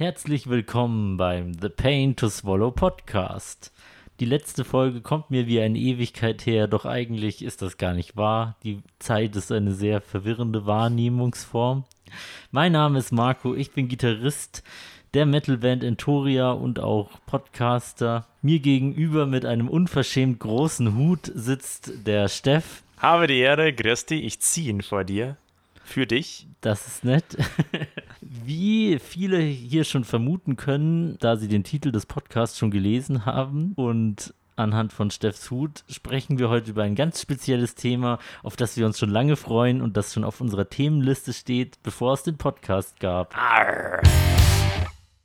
Herzlich willkommen beim The Pain to Swallow Podcast. Die letzte Folge kommt mir wie eine Ewigkeit her, doch eigentlich ist das gar nicht wahr. Die Zeit ist eine sehr verwirrende Wahrnehmungsform. Mein Name ist Marco, ich bin Gitarrist der Metalband Entoria und auch Podcaster. Mir gegenüber mit einem unverschämt großen Hut sitzt der Steff. Habe die Ehre, Christi, ich ziehe ihn vor dir. Für dich. Das ist nett. Wie viele hier schon vermuten können, da sie den Titel des Podcasts schon gelesen haben und anhand von Steffs Hut sprechen wir heute über ein ganz spezielles Thema, auf das wir uns schon lange freuen und das schon auf unserer Themenliste steht, bevor es den Podcast gab. Arr.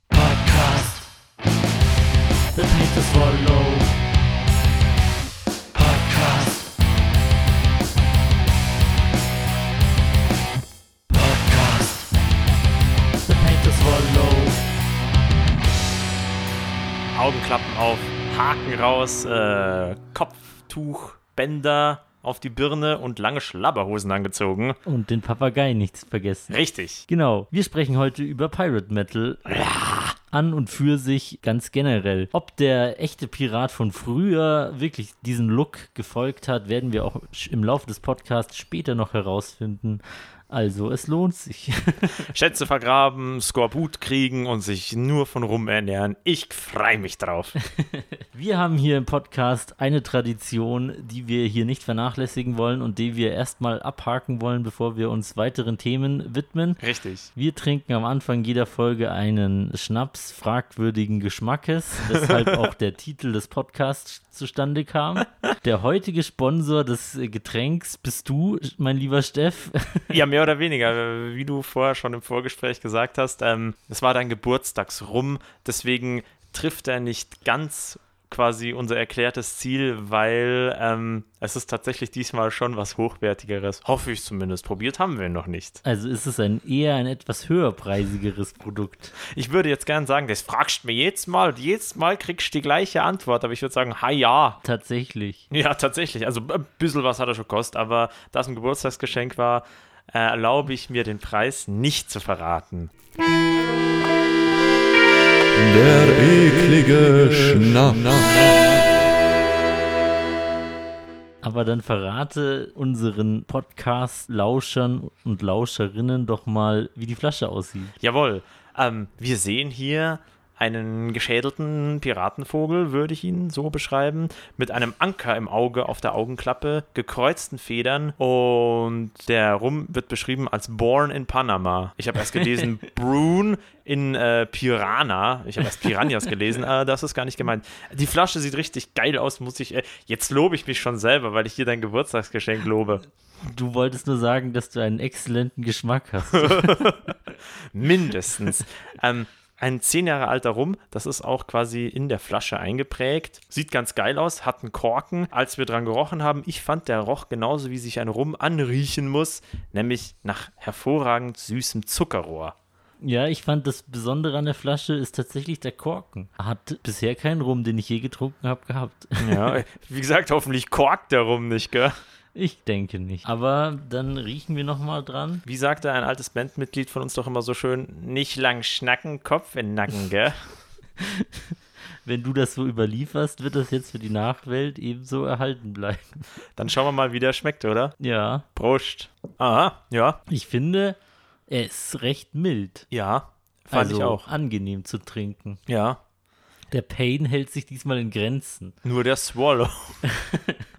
Podcast. The Paint to Swallow. Augenklappen auf, Haken raus, äh, Kopftuch, Bänder auf die Birne und lange Schlabberhosen angezogen. Und den Papagei nichts vergessen. Richtig. Genau. Wir sprechen heute über Pirate Metal. An und für sich ganz generell. Ob der echte Pirat von früher wirklich diesen Look gefolgt hat, werden wir auch im Laufe des Podcasts später noch herausfinden. Also es lohnt sich. Schätze vergraben, Skorbut kriegen und sich nur von Rum ernähren. Ich freue mich drauf. wir haben hier im Podcast eine Tradition, die wir hier nicht vernachlässigen wollen und die wir erstmal abhaken wollen, bevor wir uns weiteren Themen widmen. Richtig. Wir trinken am Anfang jeder Folge einen Schnaps fragwürdigen Geschmackes, weshalb auch der Titel des Podcasts zustande kam. Der heutige Sponsor des Getränks bist du, mein lieber Steff. Ja, mehr oder weniger. Wie du vorher schon im Vorgespräch gesagt hast, ähm, es war dein Geburtstagsrum. Deswegen trifft er nicht ganz quasi unser erklärtes Ziel, weil ähm, es ist tatsächlich diesmal schon was Hochwertigeres. Hoffe ich zumindest. Probiert haben wir noch nicht. Also ist es ein eher ein etwas höherpreisigeres Produkt. Ich würde jetzt gerne sagen, das fragst du mir jetzt mal. Jedes Mal kriegst du die gleiche Antwort, aber ich würde sagen, ha ja. Tatsächlich. Ja, tatsächlich. Also ein bisschen was hat er schon gekostet, aber da es ein Geburtstagsgeschenk war, äh, erlaube ich mir den Preis nicht zu verraten. Der eklige Schnapp. Aber dann verrate unseren Podcast-Lauschern und Lauscherinnen doch mal, wie die Flasche aussieht. Jawohl. Ähm, wir sehen hier einen geschädelten Piratenvogel, würde ich ihn so beschreiben, mit einem Anker im Auge auf der Augenklappe, gekreuzten Federn und der Rum wird beschrieben als Born in Panama. Ich habe erst gelesen Brune in äh, Piranha. Ich habe erst Piranhas gelesen, äh, das ist gar nicht gemeint. Die Flasche sieht richtig geil aus, muss ich. Äh, jetzt lobe ich mich schon selber, weil ich hier dein Geburtstagsgeschenk lobe. Du wolltest nur sagen, dass du einen exzellenten Geschmack hast. Mindestens. ähm, ein zehn Jahre alter Rum, das ist auch quasi in der Flasche eingeprägt. Sieht ganz geil aus, hat einen Korken. Als wir dran gerochen haben, ich fand, der roch genauso, wie sich ein Rum anriechen muss, nämlich nach hervorragend süßem Zuckerrohr. Ja, ich fand das Besondere an der Flasche ist tatsächlich der Korken. Hat bisher keinen Rum, den ich je getrunken habe, gehabt. Ja, wie gesagt, hoffentlich korkt der Rum nicht, gell? Ich denke nicht. Aber dann riechen wir nochmal dran. Wie sagte ein altes Bandmitglied von uns doch immer so schön, nicht lang schnacken, Kopf in den Nacken, gell? Wenn du das so überlieferst, wird das jetzt für die Nachwelt ebenso erhalten bleiben. Dann schauen wir mal, wie der schmeckt, oder? Ja. Prost. Aha, ja. Ich finde, er ist recht mild. Ja, fand also ich auch. angenehm zu trinken. Ja. Der Pain hält sich diesmal in Grenzen. Nur der Swallow.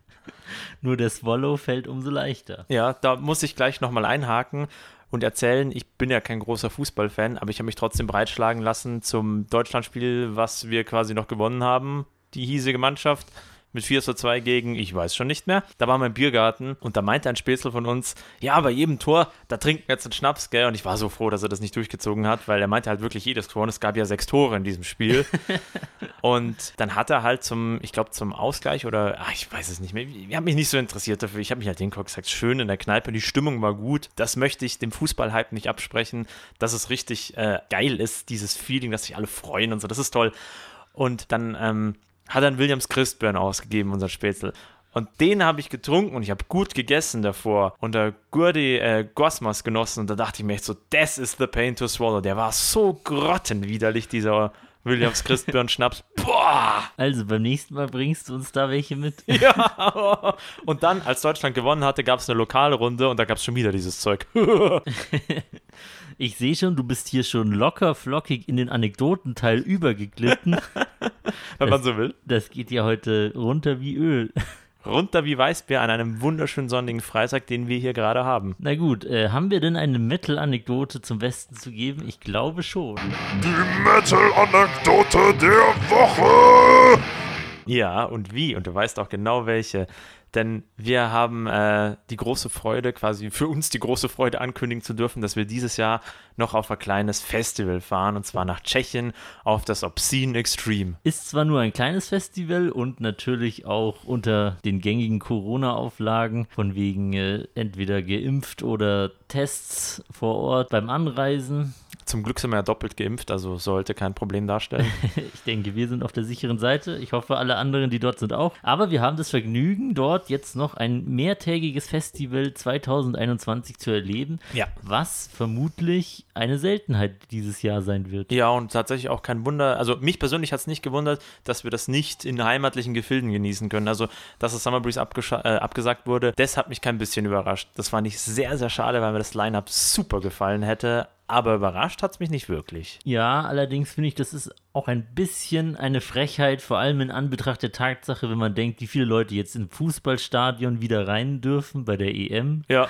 Nur der Swallow fällt umso leichter. Ja, da muss ich gleich nochmal einhaken und erzählen, ich bin ja kein großer Fußballfan, aber ich habe mich trotzdem breitschlagen lassen zum Deutschlandspiel, was wir quasi noch gewonnen haben, die hiesige Mannschaft mit 4 zu 2 gegen, ich weiß schon nicht mehr. Da war mein Biergarten und da meinte ein Spätzle von uns, ja, bei jedem Tor, da trinken wir jetzt einen Schnaps, gell? Und ich war so froh, dass er das nicht durchgezogen hat, weil er meinte halt wirklich jedes Tor und es gab ja sechs Tore in diesem Spiel. und dann hat er halt zum, ich glaube, zum Ausgleich oder, ach, ich weiß es nicht mehr, ich habe mich nicht so interessiert dafür. Ich habe mich halt hingeguckt gesagt, schön in der Kneipe, die Stimmung war gut. Das möchte ich dem Fußballhype nicht absprechen, dass es richtig äh, geil ist, dieses Feeling, dass sich alle freuen und so, das ist toll. Und dann ähm, hat dann Williams Christburn ausgegeben, unser Spätzle. Und den habe ich getrunken und ich habe gut gegessen davor und der Gurdi äh, Gosmas genossen und da dachte ich mir echt so, das ist the pain to swallow. Der war so grottenwiderlich, dieser Williams Christbjörn Schnaps. Boah! Also beim nächsten Mal bringst du uns da welche mit. Ja. Und dann, als Deutschland gewonnen hatte, gab es eine lokale Runde und da gab es schon wieder dieses Zeug. Ich sehe schon, du bist hier schon locker flockig in den Anekdotenteil übergeglitten. Wenn man so will. Das geht ja heute runter wie Öl. Runter wie Weißbier an einem wunderschönen sonnigen Freitag, den wir hier gerade haben. Na gut, äh, haben wir denn eine Metal-Anekdote zum Besten zu geben? Ich glaube schon. Die Metal-Anekdote der Woche. Ja, und wie? Und du weißt auch genau welche. Denn wir haben äh, die große Freude, quasi für uns die große Freude ankündigen zu dürfen, dass wir dieses Jahr noch auf ein kleines Festival fahren, und zwar nach Tschechien auf das Obscene Extreme. Ist zwar nur ein kleines Festival und natürlich auch unter den gängigen Corona-Auflagen, von wegen äh, entweder geimpft oder Tests vor Ort beim Anreisen. Zum Glück sind wir ja doppelt geimpft, also sollte kein Problem darstellen. Ich denke, wir sind auf der sicheren Seite. Ich hoffe, alle anderen, die dort sind, auch. Aber wir haben das Vergnügen, dort jetzt noch ein mehrtägiges Festival 2021 zu erleben, Ja. was vermutlich eine Seltenheit dieses Jahr sein wird. Ja, und tatsächlich auch kein Wunder. Also mich persönlich hat es nicht gewundert, dass wir das nicht in heimatlichen Gefilden genießen können. Also, dass das Summer Breeze äh, abgesagt wurde, das hat mich kein bisschen überrascht. Das fand ich sehr, sehr schade, weil mir das Line-Up super gefallen hätte. Aber überrascht hat es mich nicht wirklich. Ja, allerdings finde ich, das ist auch ein bisschen eine Frechheit, vor allem in Anbetracht der Tatsache, wenn man denkt, wie viele Leute jetzt im Fußballstadion wieder rein dürfen bei der EM. Ja.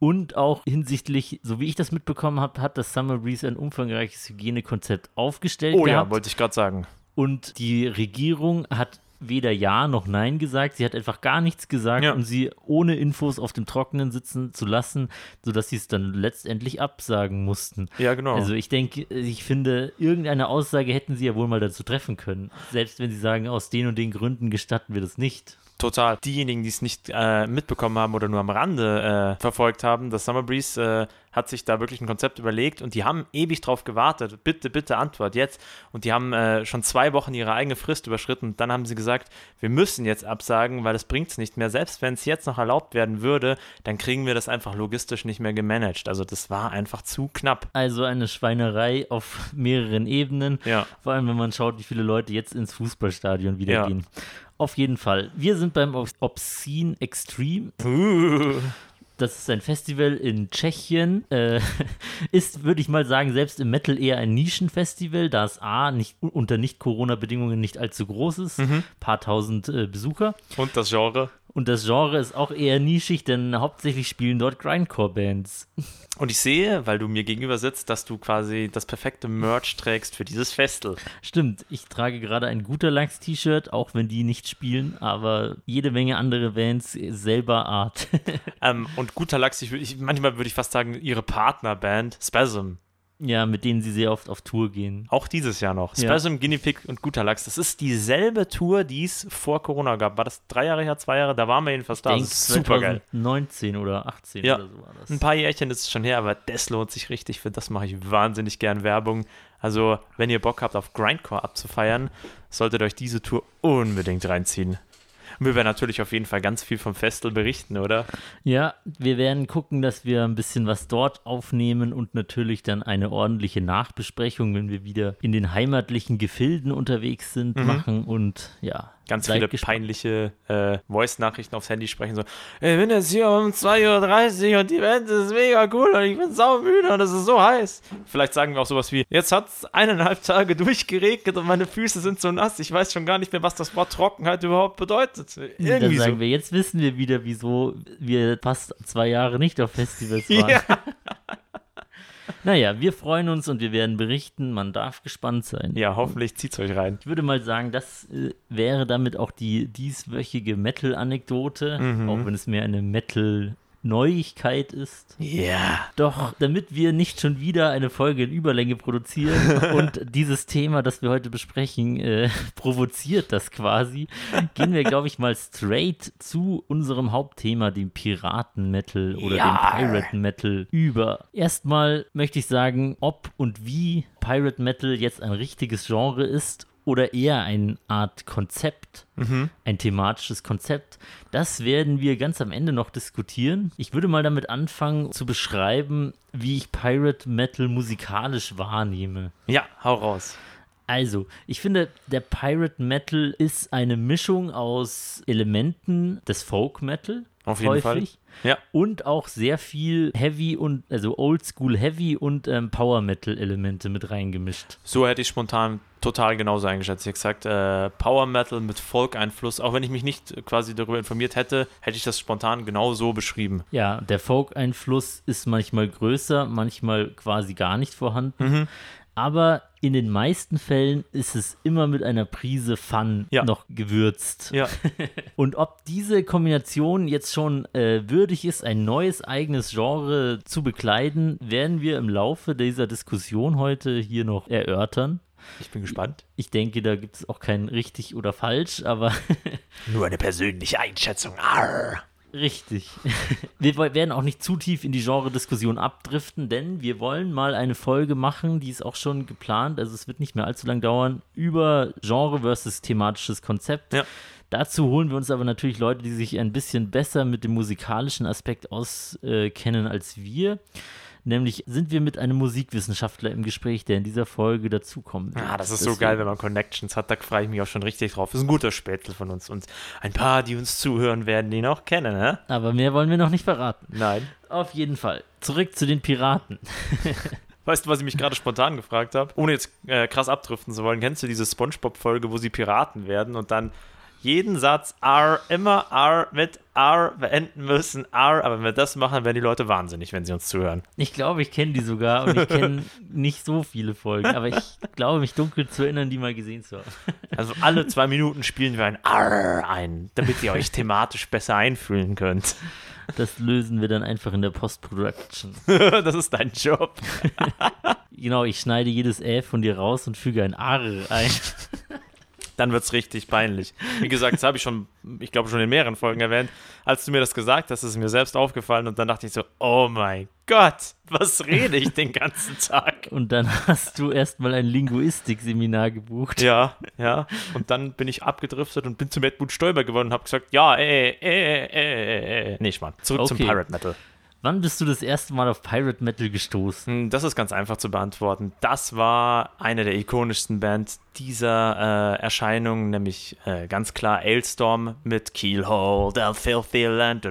Und auch hinsichtlich, so wie ich das mitbekommen habe, hat das Summer Breeze ein umfangreiches Hygienekonzept aufgestellt Oh ja, gehabt. wollte ich gerade sagen. Und die Regierung hat weder Ja noch Nein gesagt. Sie hat einfach gar nichts gesagt, Ja. um sie ohne Infos auf dem Trockenen sitzen zu lassen, sodass sie es dann letztendlich absagen mussten. Ja, genau. Also ich denke, ich finde, irgendeine Aussage hätten sie ja wohl mal dazu treffen können. Selbst wenn sie sagen, aus den und den Gründen gestatten wir das nicht. Total. Diejenigen, die es nicht äh, mitbekommen haben oder nur am Rande äh, verfolgt haben, das Summer Breeze äh, hat sich da wirklich ein Konzept überlegt und die haben ewig drauf gewartet. Bitte, bitte Antwort jetzt. Und die haben äh, schon zwei Wochen ihre eigene Frist überschritten. Und dann haben sie gesagt, wir müssen jetzt absagen, weil es bringt es nicht mehr. Selbst wenn es jetzt noch erlaubt werden würde, dann kriegen wir das einfach logistisch nicht mehr gemanagt. Also das war einfach zu knapp. Also eine Schweinerei auf mehreren Ebenen. Ja. Vor allem, wenn man schaut, wie viele Leute jetzt ins Fußballstadion wieder Ja. gehen. Auf jeden Fall. Wir sind beim Ob- Obscene Extreme. Das ist ein Festival in Tschechien. Äh, ist, würde ich mal sagen, selbst im Metal eher ein Nischenfestival, da es A, nicht, unter Nicht-Corona-Bedingungen nicht allzu groß ist. Paar tausend äh, Besucher. Und das Genre. Und das Genre ist auch eher nischig, denn hauptsächlich spielen dort Grindcore-Bands. Und ich sehe, weil du mir gegenüber sitzt, dass du quasi das perfekte Merch trägst für dieses Festel. Stimmt, ich trage gerade ein guter Lachs-T-Shirt, auch wenn die nicht spielen, aber jede Menge andere Bands selber Art. Ähm, und guter Lachs, ich, ich, manchmal würde ich fast sagen, ihre Partnerband Spasm. Ja, mit denen sie sehr oft auf Tour gehen. Auch dieses Jahr noch. Ja. Spasm, Guinea Pig und guter Lachs. Das ist dieselbe Tour, die es vor Corona gab. War das drei Jahre her, zwei Jahre? Da waren wir jedenfalls da. Ich Das ist super geil. 2019 oder 18 Ja. oder so war das. Ein paar Jährchen ist es schon her, aber das lohnt sich richtig. Für das mache ich wahnsinnig gern Werbung. Also, wenn ihr Bock habt, auf Grindcore abzufeiern, solltet ihr euch diese Tour unbedingt reinziehen. Wir werden natürlich auf jeden Fall ganz viel vom Festel berichten, oder? Ja, wir werden gucken, dass wir ein bisschen was dort aufnehmen und natürlich dann eine ordentliche Nachbesprechung, wenn wir wieder in den heimatlichen Gefilden unterwegs sind, machen und ja. Ganz seid viele gespannt. peinliche äh, Voice-Nachrichten aufs Handy sprechen, so, ich bin jetzt hier um 2.30 Uhr und die Band ist mega cool und ich bin saumüde und es ist so heiß. Vielleicht sagen wir auch sowas wie, jetzt hat es eineinhalb Tage durchgeregnet und meine Füße sind so nass, ich weiß schon gar nicht mehr, was das Wort Trockenheit überhaupt bedeutet. Dann Irgendwie sagen so. wir, jetzt wissen wir wieder, wieso wir fast zwei Jahre nicht auf Festivals waren. Ja. Naja, wir freuen uns und wir werden berichten. Man darf gespannt sein. ja, hoffentlich zieht's euch rein. Ich würde mal sagen, das äh, wäre damit auch die dieswöchige Metal-Anekdote, Mhm. auch wenn es mehr eine Metal-Neuigkeit ist. Ja. Doch, damit wir nicht schon wieder eine Folge in Überlänge produzieren und dieses Thema, das wir heute besprechen, äh, provoziert das quasi, gehen wir, glaube ich, mal straight zu unserem Hauptthema, dem Piraten-Metal oder Ja. dem Pirate-Metal über. Erstmal möchte ich sagen, ob und wie Pirate Metal jetzt ein richtiges Genre ist oder eher eine Art Konzept, ein thematisches Konzept. Das werden wir ganz am Ende noch diskutieren. Ich würde mal damit anfangen zu beschreiben, wie ich Pirate Metal musikalisch wahrnehme. Ja, hau raus. Also, ich finde, der Pirate Metal ist eine Mischung aus Elementen des Folk Metal. Auf jeden Fall. häufig, Ja. Und auch sehr viel Heavy und, also Oldschool Heavy und ähm, Power Metal Elemente mit reingemischt. So hätte ich spontan total genauso eingeschätzt. Ich gesagt, äh, Power Metal mit Folk-Einfluss. Auch wenn ich mich nicht quasi darüber informiert hätte, hätte ich das spontan genau so beschrieben. Ja, der Folk-Einfluss ist manchmal größer, manchmal quasi gar nicht vorhanden. Mhm. Aber in den meisten Fällen ist es immer mit einer Prise Fun Ja. noch gewürzt. Ja. Und ob diese Kombination jetzt schon äh, würdig ist, ein neues eigenes Genre zu bekleiden, werden wir im Laufe dieser Diskussion heute hier noch erörtern. Ich bin gespannt. Ich denke, da gibt es auch kein richtig oder falsch, aber Nur eine persönliche Einschätzung. Arr. Richtig. Wir werden auch nicht zu tief in die Genre-Diskussion abdriften, denn wir wollen mal eine Folge machen, die ist auch schon geplant, also es wird nicht mehr allzu lang dauern, über Genre versus thematisches Konzept. Ja. Dazu holen wir uns aber natürlich Leute, die sich ein bisschen besser mit dem musikalischen Aspekt auskennen als wir. Nämlich sind wir mit einem Musikwissenschaftler im Gespräch, der in dieser Folge dazukommt. Ah, das ist so geil, wenn man Connections hat. Da freue ich mich auch schon richtig drauf. Das ist ein guter Spätzle von uns. Und ein paar, die uns zuhören, werden den auch kennen, ne? Aber mehr wollen wir noch nicht verraten. Nein. Auf jeden Fall. Zurück zu den Piraten. Weißt du, was ich mich gerade spontan gefragt habe? Ohne jetzt äh, krass abdriften zu wollen, kennst du diese Spongebob-Folge, wo sie Piraten werden und dann jeden Satz R, immer R mit R beenden müssen, R, aber wenn wir das machen, werden die Leute wahnsinnig, wenn sie uns zuhören. Ich glaube, ich kenne die sogar und ich kenne nicht so viele Folgen, aber ich glaube, mich dunkel zu erinnern, die mal gesehen zu haben. Also alle zwei Minuten spielen wir ein R ein, damit ihr euch thematisch besser einfühlen könnt. Das lösen wir dann einfach in der Post-Production. das ist dein Job. Genau, ich schneide jedes Ä von dir raus und füge ein R ein. Dann wird es richtig peinlich. Wie gesagt, das habe ich schon, ich glaube, schon in mehreren Folgen erwähnt. Als du mir das gesagt hast, ist es mir selbst aufgefallen und dann dachte ich so, oh mein Gott, was rede ich den ganzen Tag? Und dann hast du erstmal ein Linguistik-Seminar gebucht. Ja, ja. Und dann bin ich abgedriftet und bin zum Edmund Stoiber geworden und habe gesagt, ja, äh, äh, äh, äh, äh. Nee, Schmarrn. Zurück zum Okay. Pirate Metal. Wann bist du das erste Mal auf Pirate Metal gestoßen? Hm, das ist ganz einfach zu beantworten. Das war eine der ikonischsten Bands dieser äh, Erscheinung, nämlich äh, ganz klar Ailstorm mit Keelhole, The Filthy Land.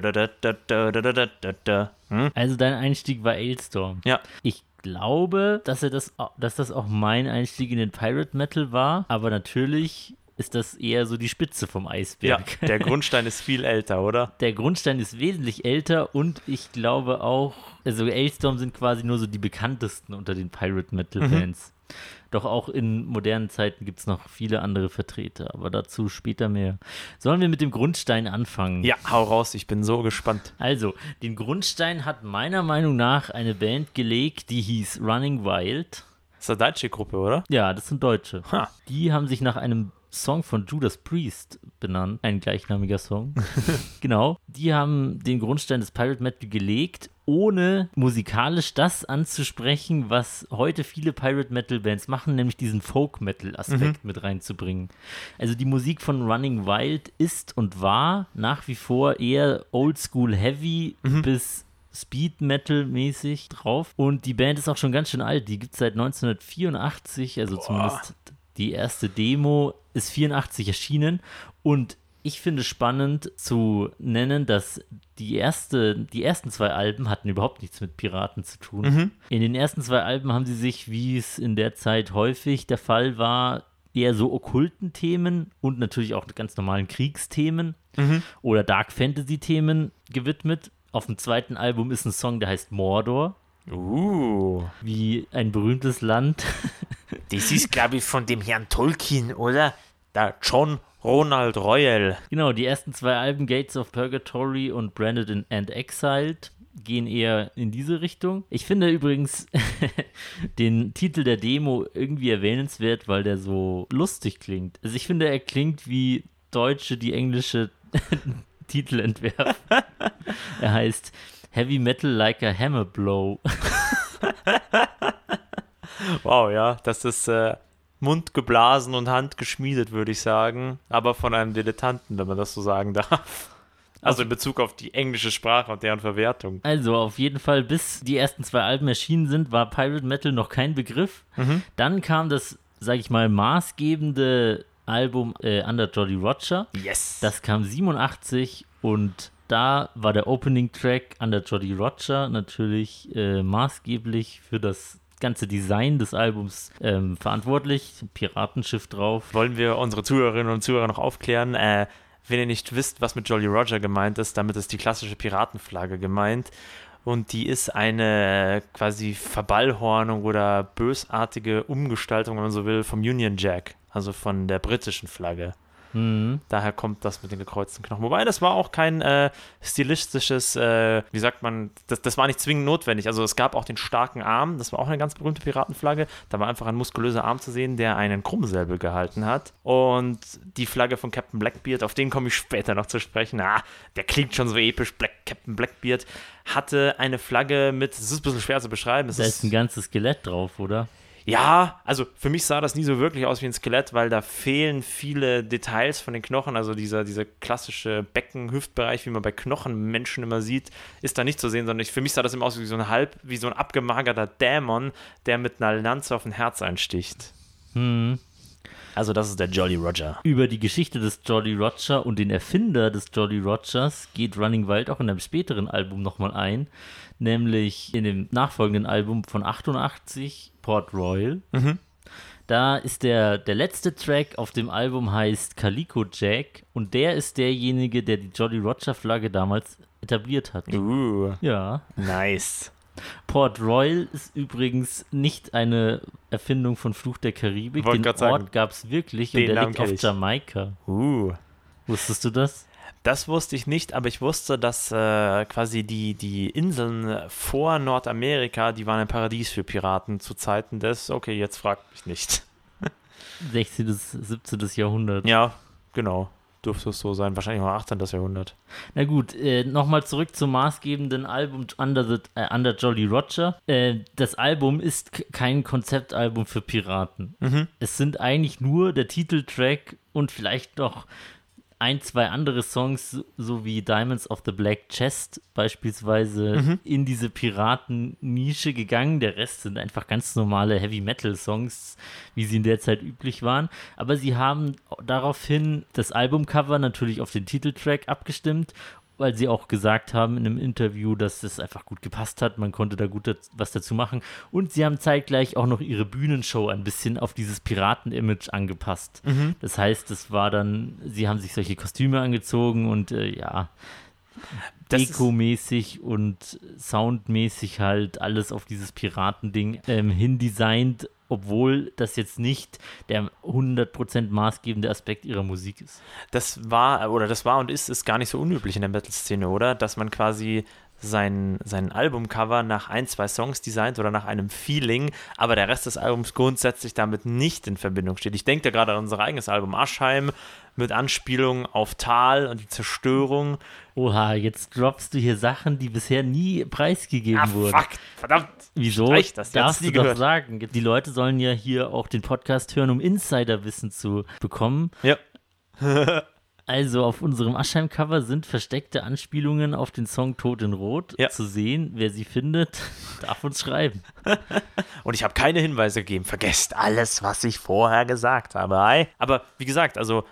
Hm? Also dein Einstieg war Ailstorm. Ja. Ich glaube, dass, er das, dass das auch mein Einstieg in den Pirate Metal war, aber natürlich ist das eher so die Spitze vom ja, Eisberg. der Grundstein ist viel älter, oder? der Grundstein ist wesentlich älter und ich glaube auch, also Ailstorm sind quasi nur so die bekanntesten unter den Pirate Metal Mhm. Bands. Doch auch in modernen Zeiten gibt es noch viele andere Vertreter, aber dazu später mehr. Sollen wir mit dem Grundstein anfangen? Ja, hau raus, ich bin so gespannt. Also, den Grundstein hat meiner Meinung nach eine Band gelegt, die hieß Running Wild. Das ist eine deutsche Gruppe, oder? Ja, das sind Deutsche. Ha. Die haben sich nach einem Song von Judas Priest benannt, ein gleichnamiger Song. genau. Die haben den Grundstein des Pirate Metal gelegt, ohne musikalisch das anzusprechen, was heute viele Pirate Metal Bands machen, nämlich diesen Folk Metal Aspekt mit reinzubringen. Also die Musik von Running Wild ist und war nach wie vor eher Oldschool Heavy bis Speed Metal mäßig drauf. Und die Band ist auch schon ganz schön alt. Die gibt es seit 1984, also zumindest die erste Demo ist 84 erschienen. Und ich finde spannend zu nennen, dass die, erste, die ersten zwei Alben hatten überhaupt nichts mit Piraten zu tun. In den ersten zwei Alben haben sie sich, wie es in der Zeit häufig der Fall war, eher so okkulten Themen und natürlich auch ganz normalen Kriegsthemen oder Dark Fantasy Themen gewidmet. Auf dem zweiten Album ist ein Song, der heißt Mordor, Uh. wie ein berühmtes Land. Das ist, glaube ich, von dem Herrn Tolkien, oder? Der John Ronald Royal. genau, die ersten zwei Alben, Gates of Purgatory und Branded in- and Exiled, gehen eher in diese Richtung. Ich finde übrigens den Titel der Demo irgendwie erwähnenswert, weil der so lustig klingt. Also ich finde, er klingt wie Deutsche, die englische Titel entwerfen. er heißt Heavy Metal Like a Hammer Blow. Wow, ja, das ist äh, Mund geblasen und Hand geschmiedet, würde ich sagen. Aber von einem Dilettanten, wenn man das so sagen darf. Also in Bezug auf die englische Sprache und deren Verwertung. Also auf jeden Fall, bis die ersten zwei Alben erschienen sind, war Pirate Metal noch kein Begriff. Mhm. Dann kam das, sag ich mal, maßgebende Album äh, Under Jolly Roger. Yes. Das kam 87 und da war der Opening Track Under Jolly Roger natürlich äh, maßgeblich für das ganze Design des Albums ähm, verantwortlich. Piratenschiff drauf. wollen wir unsere Zuhörerinnen und Zuhörer noch aufklären. Äh, wenn ihr nicht wisst, was mit Jolly Roger gemeint ist, damit ist die klassische Piratenflagge gemeint. Und die ist eine quasi Verballhornung oder bösartige Umgestaltung, wenn man so will, vom Union Jack, also von der britischen Flagge. Mhm. Daher kommt das mit den gekreuzten Knochen. Wobei, das war auch kein äh, stilistisches, äh, wie sagt man, das, das war nicht zwingend notwendig. Also es gab auch den starken Arm, das war auch eine ganz berühmte Piratenflagge. Da war einfach ein muskulöser Arm zu sehen, der einen Krummsäbel gehalten hat. Und die Flagge von Captain Blackbeard, auf den komme ich später noch zu sprechen. Ah, der klingt schon so episch, Black, Captain Blackbeard, hatte eine Flagge mit, es ist ein bisschen schwer zu beschreiben. Es Da ist ein ganzes Skelett drauf, oder? Ja, also für mich sah das nie so wirklich aus wie ein Skelett, weil da fehlen viele Details von den Knochen. Also dieser, dieser klassische Becken-Hüftbereich, wie man bei Knochenmenschen immer sieht, ist da nicht zu sehen, sondern ich, für mich sah das immer aus wie so ein halb, wie so ein abgemagerter Dämon, der mit einer Lanze auf ein Herz einsticht. Hm. Also das ist der Jolly Roger. Über die Geschichte des Jolly Roger und den Erfinder des Jolly Rogers geht Running Wild auch in einem späteren Album nochmal ein, nämlich in dem nachfolgenden Album von 88, Port Royal. Mhm. Da ist der, der letzte Track auf dem Album heißt Calico Jack und der ist derjenige, der die Jolly Roger Flagge damals etabliert hat. Uh, Ja. nice. Port Royal ist übrigens nicht eine Erfindung von Fluch der Karibik. Wollte Den Ort gab es wirklich und der Namen liegt auf ich. Jamaika. Uh. Wusstest du das? Das wusste ich nicht, aber ich wusste, dass äh, quasi die, die Inseln vor Nordamerika, die waren ein Paradies für Piraten zu Zeiten des, okay, jetzt fragt mich nicht. 16. bis 17. Jahrhundert. Ja, genau. Dürfte es so sein. Wahrscheinlich mal 18. Jahrhundert. Na gut, äh, nochmal zurück zum maßgebenden Album Under, the, äh, Under Jolly Roger. Äh, das Album ist kein Konzeptalbum für Piraten. Es sind eigentlich nur der Titeltrack und vielleicht noch ein, zwei andere Songs, so wie Diamonds of the Black Chest beispielsweise, in diese Piraten-Nische gegangen. Der Rest sind einfach ganz normale Heavy-Metal-Songs, wie sie in der Zeit üblich waren. Aber sie haben daraufhin das Albumcover natürlich auf den Titeltrack abgestimmt, weil sie auch gesagt haben in einem Interview, dass das einfach gut gepasst hat. Man konnte da gut was dazu machen. Und sie haben zeitgleich auch noch ihre Bühnenshow ein bisschen auf dieses Piraten-Image angepasst. Das heißt, es war dann, sie haben sich solche Kostüme angezogen und äh, ja, Deko-mäßig und soundmäßig halt alles auf dieses Piratending ähm, hindesignt, obwohl das jetzt nicht der 100% maßgebende Aspekt ihrer Musik ist. Das war, oder das war und ist, ist gar nicht so unüblich in der Metal-Szene, oder? Dass man quasi sein, sein Albumcover nach ein, zwei Songs designt oder nach einem Feeling, aber der Rest des Albums grundsätzlich damit nicht in Verbindung steht. Ich denke da gerade an unser eigenes Album Aschheim mit Anspielung auf Tal und die Zerstörung. Oha, jetzt droppst du hier Sachen, die bisher nie preisgegeben Ah, wurden. fuck, verdammt. Wieso? Streich das, Darfst du doch sagen. Die Leute sollen ja hier auch den Podcast hören, um Insiderwissen zu bekommen. Ja. Also auf unserem Aschheim-Cover sind versteckte Anspielungen auf den Song Tod in Rot Ja. zu sehen. Wer sie findet, darf uns schreiben. Und ich habe keine Hinweise gegeben. Vergesst alles, was ich vorher gesagt habe. Aber wie gesagt, also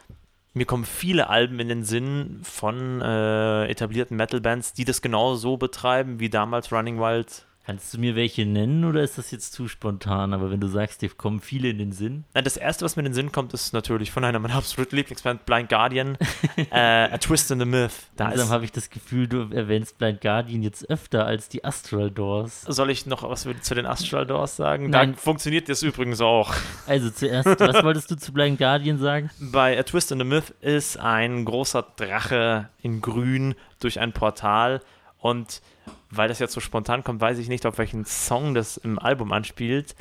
mir kommen viele Alben in den Sinn von äh, etablierten Metal-Bands, die das genau so betreiben wie damals Running Wild. Kannst du mir welche nennen oder ist das jetzt zu spontan? Aber wenn du sagst, dir kommen viele in den Sinn. Das erste, was mir in den Sinn kommt, ist natürlich von einer meiner absoluten Lieblingsbands, Blind Guardian, äh, A Twist in the Myth. Da Langsam habe ich das Gefühl, du erwähnst Blind Guardian jetzt öfter als die Astral Doors. soll ich noch was zu den Astral Doors sagen? Nein. Da funktioniert das übrigens auch. Also zuerst, was wolltest du zu Blind Guardian sagen? Bei A Twist in the Myth ist ein großer Drache in grün durch ein Portal und weil das jetzt so spontan kommt, weiß ich nicht, auf welchen Song das im Album anspielt.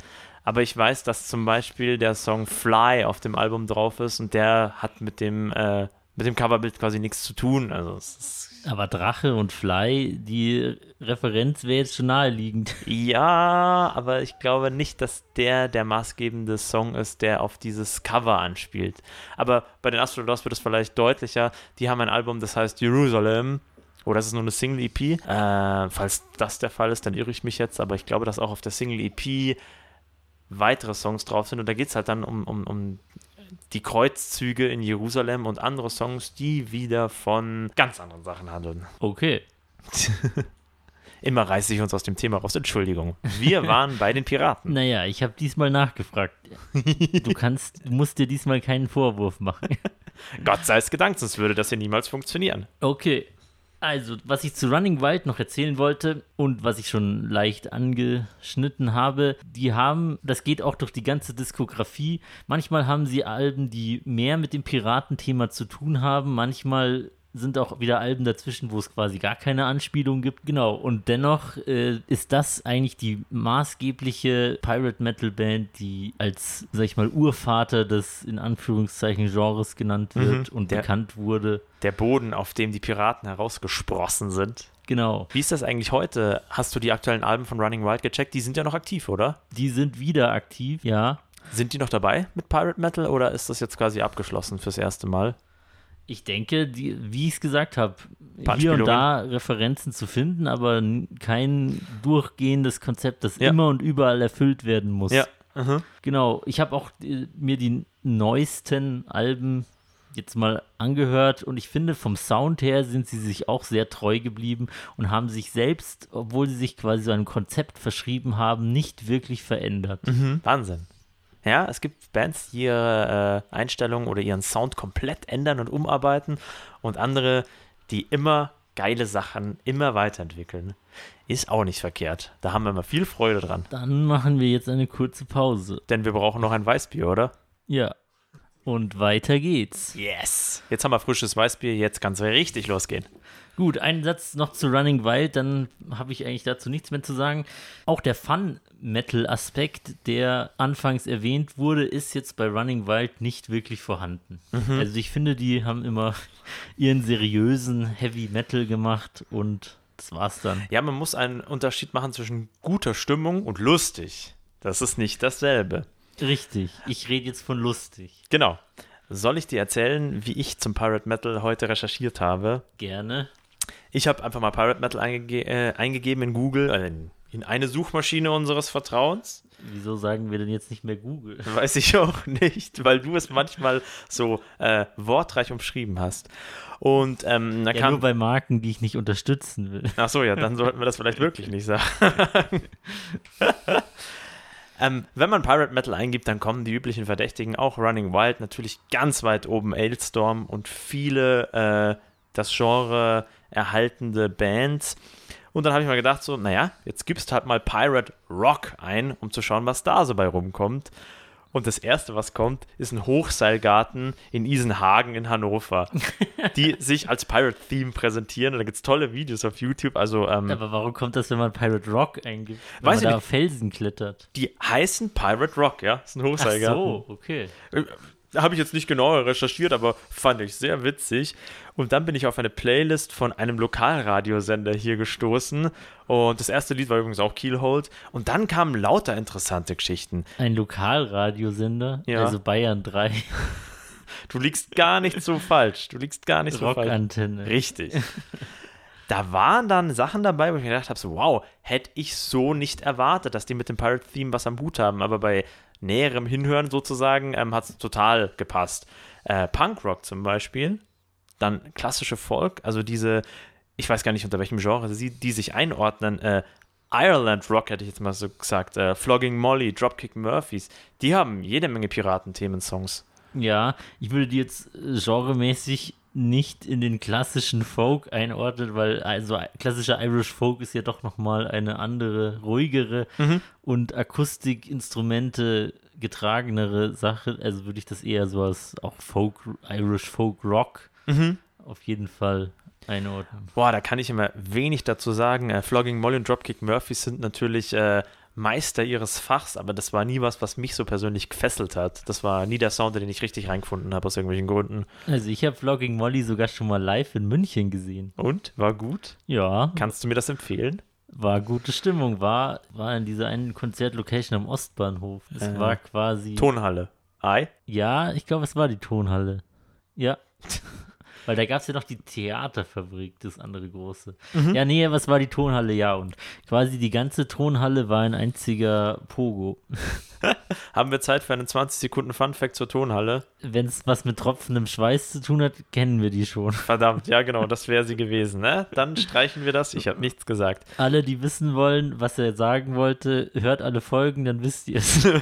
Aber ich weiß, dass zum Beispiel der Song Fly auf dem Album drauf ist und der hat mit dem, äh, mit dem Coverbild quasi nichts zu tun. Also Aber Drache und Fly, die Referenz wäre jetzt schon naheliegend. Ja, aber ich glaube nicht, dass der der maßgebende Song ist, der auf dieses Cover anspielt. Aber bei den Astrodors wird es vielleicht deutlicher. Die haben ein Album, das heißt Jerusalem. Oder es ist nur eine Single-EP. Äh, falls das der Fall ist, dann irre ich mich jetzt. Aber ich glaube, dass auch auf der Single-EP weitere Songs drauf sind. Und da geht es halt dann um, um, um die Kreuzzüge in Jerusalem und andere Songs, die wieder von ganz anderen Sachen handeln. Okay. Immer reiße ich uns aus dem Thema raus. Entschuldigung. Wir waren bei den Piraten. Naja, ich habe diesmal nachgefragt. Du kannst, du musst dir diesmal keinen Vorwurf machen. Gott sei es gedankt, sonst würde das ja niemals funktionieren. Okay. Also, was ich zu Running Wild noch erzählen wollte und was ich schon leicht angeschnitten habe, die haben, das geht auch durch die ganze Diskografie. Manchmal haben sie Alben, die mehr mit dem Piratenthema zu tun haben, manchmal sind auch wieder Alben dazwischen, wo es quasi gar keine Anspielung gibt. Genau, und dennoch äh, ist das eigentlich die maßgebliche Pirate Metal Band, die als, sag ich mal, Urvater des in Anführungszeichen Genres genannt wird Mhm, und der- bekannt wurde. Der Boden, auf dem die Piraten herausgesprossen sind. Genau, Wie ist das eigentlich heute? Hast du die aktuellen Alben von Running Wild gecheckt? Die sind ja noch aktiv, oder? die sind wieder aktiv, ja. Sind die noch dabei mit Pirate Metal oder ist das jetzt quasi abgeschlossen fürs erste Mal? Ich denke, die, wie ich es gesagt habe, hier und da Referenzen zu finden, aber kein durchgehendes Konzept, das Ja. immer und überall erfüllt werden muss. Mhm. Genau, ich habe auch äh, mir die neuesten Alben jetzt mal angehört und ich finde, vom Sound her sind sie sich auch sehr treu geblieben und haben sich selbst, obwohl sie sich quasi so einem Konzept verschrieben haben, nicht wirklich verändert. Wahnsinn. Ja, es gibt Bands, die ihre äh, Einstellungen oder ihren Sound komplett ändern und umarbeiten und andere, die immer geile Sachen immer weiterentwickeln. Ist auch nicht verkehrt. Da haben wir immer viel Freude dran. Dann machen wir jetzt eine kurze Pause. Denn wir brauchen noch ein Weißbier, oder? Ja. Und weiter geht's. Yes. Jetzt haben wir frisches Weißbier, jetzt kann es richtig losgehen. Gut, einen Satz noch zu Running Wild, dann habe ich eigentlich dazu nichts mehr zu sagen. Auch der Fun-Metal-Aspekt, der anfangs erwähnt wurde, ist jetzt bei Running Wild nicht wirklich vorhanden. Also ich finde, die haben immer ihren seriösen Heavy Metal gemacht und das war's dann. Ja, man muss einen Unterschied machen zwischen guter Stimmung und lustig. Das ist nicht dasselbe. Richtig, ich rede jetzt von lustig. Genau. Soll ich dir erzählen, wie ich zum Pirate Metal heute recherchiert habe? Gerne. Ich habe einfach mal Pirate Metal eingege äh, eingegeben in Google, äh, in, in eine Suchmaschine unseres Vertrauens. Wieso sagen wir denn jetzt nicht mehr Google? Weiß ich auch nicht, weil du es manchmal so äh, wortreich umschrieben hast. Und ähm, da Ja, kam. nur bei Marken, die ich nicht unterstützen will. Ach so, ja, dann sollten wir das vielleicht wirklich nicht sagen. ähm, wenn man Pirate Metal eingibt, dann kommen die üblichen Verdächtigen, auch Running Wild, natürlich ganz weit oben Ailstorm und viele äh, das Genre erhaltende Bands. Und dann habe ich mal gedacht, so, naja, jetzt gibst halt mal Pirate Rock ein, um zu schauen, was da so bei rumkommt. Und das erste, was kommt, ist ein Hochseilgarten in Isenhagen in Hannover, die sich als Pirate-Theme präsentieren. Und da gibt es tolle Videos auf YouTube. Also, ähm, Aber warum kommt das, wenn man Pirate Rock eingibt? Wenn Weiß ich man da nicht. auf Felsen klettert. die heißen Pirate Rock, ja. Das ist ein Ach Hochseilgarten. so, okay. Habe ich jetzt nicht genauer recherchiert, aber fand ich sehr witzig. Und dann bin ich auf eine Playlist von einem Lokalradiosender hier gestoßen. Und das erste Lied war übrigens auch Keelhold. Und dann kamen lauter interessante Geschichten. Ein Lokalradiosender, Ja. also Bayern 3, Du liegst gar nicht so falsch. Du liegst gar nicht so falsch. Rockantenne. Richtig. Da waren dann Sachen dabei, wo ich mir gedacht habe, so, wow, hätte ich so nicht erwartet, dass die mit dem Pirate-Theme was am Hut haben. Aber bei näherem Hinhören sozusagen ähm, hat es total gepasst. Äh, Punkrock zum Beispiel, dann klassische Folk, also diese, ich weiß gar nicht unter welchem Genre sie, die sich einordnen, äh, Ireland Rock hätte ich jetzt mal so gesagt, äh, Flogging Molly, Dropkick Murphys, die haben jede Menge Piratenthemen-Songs. Ja, ich würde die jetzt äh, genremäßig nicht in den klassischen Folk einordnen, weil also klassischer Irish Folk ist ja doch nochmal eine andere, ruhigere Mhm. und Akustikinstrumente getragenere Sache. Also würde ich das eher so als auch Folk, Irish Folk Rock Mhm. auf jeden Fall einordnen. Boah, da kann ich immer wenig dazu sagen. Äh, Flogging Molly und Dropkick Murphys sind natürlich äh, Meister ihres Fachs, aber das war nie was, was mich so persönlich gefesselt hat. Das war nie der Sound, den ich richtig reingefunden habe, aus irgendwelchen Gründen. Also ich habe Vlogging Molly sogar schon mal live in München gesehen. Und? War gut? Ja, Kannst du mir das empfehlen? war gute Stimmung. War, war in dieser einen Konzertlocation am Ostbahnhof. Es Äh, war quasi. Tonhalle. Ei? Ja, ich glaube, es war die Tonhalle. Ja. Weil da gab es ja noch die Theaterfabrik, das andere große. Mhm. Ja, nee, was war die Tonhalle? Ja, und quasi die ganze Tonhalle war ein einziger Pogo. Haben wir Zeit für einen 20 Sekunden Fun-Fact zur Tonhalle? Wenn es was mit tropfendem Schweiß zu tun hat, kennen wir die schon. Verdammt, ja genau, das wäre sie gewesen, ne? Dann streichen wir das. Ich habe nichts gesagt. Alle, die wissen wollen, was er sagen wollte, hört alle Folgen, dann wisst ihr es.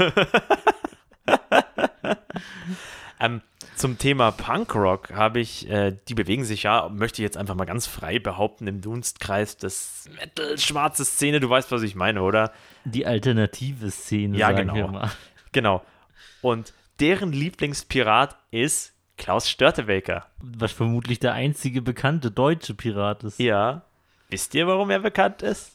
Ähm, zum Thema Punkrock habe ich, äh, die bewegen sich ja, möchte ich jetzt einfach mal ganz frei behaupten, im Dunstkreis des Metal-schwarze Szene. Du weißt, was ich meine, oder? Die alternative Szene, Ja, sagen wir genau. mal. Genau. Und deren Lieblingspirat ist Klaus Störtebeker. Was vermutlich der einzige bekannte deutsche Pirat ist. Ja. Wisst ihr, warum er bekannt ist?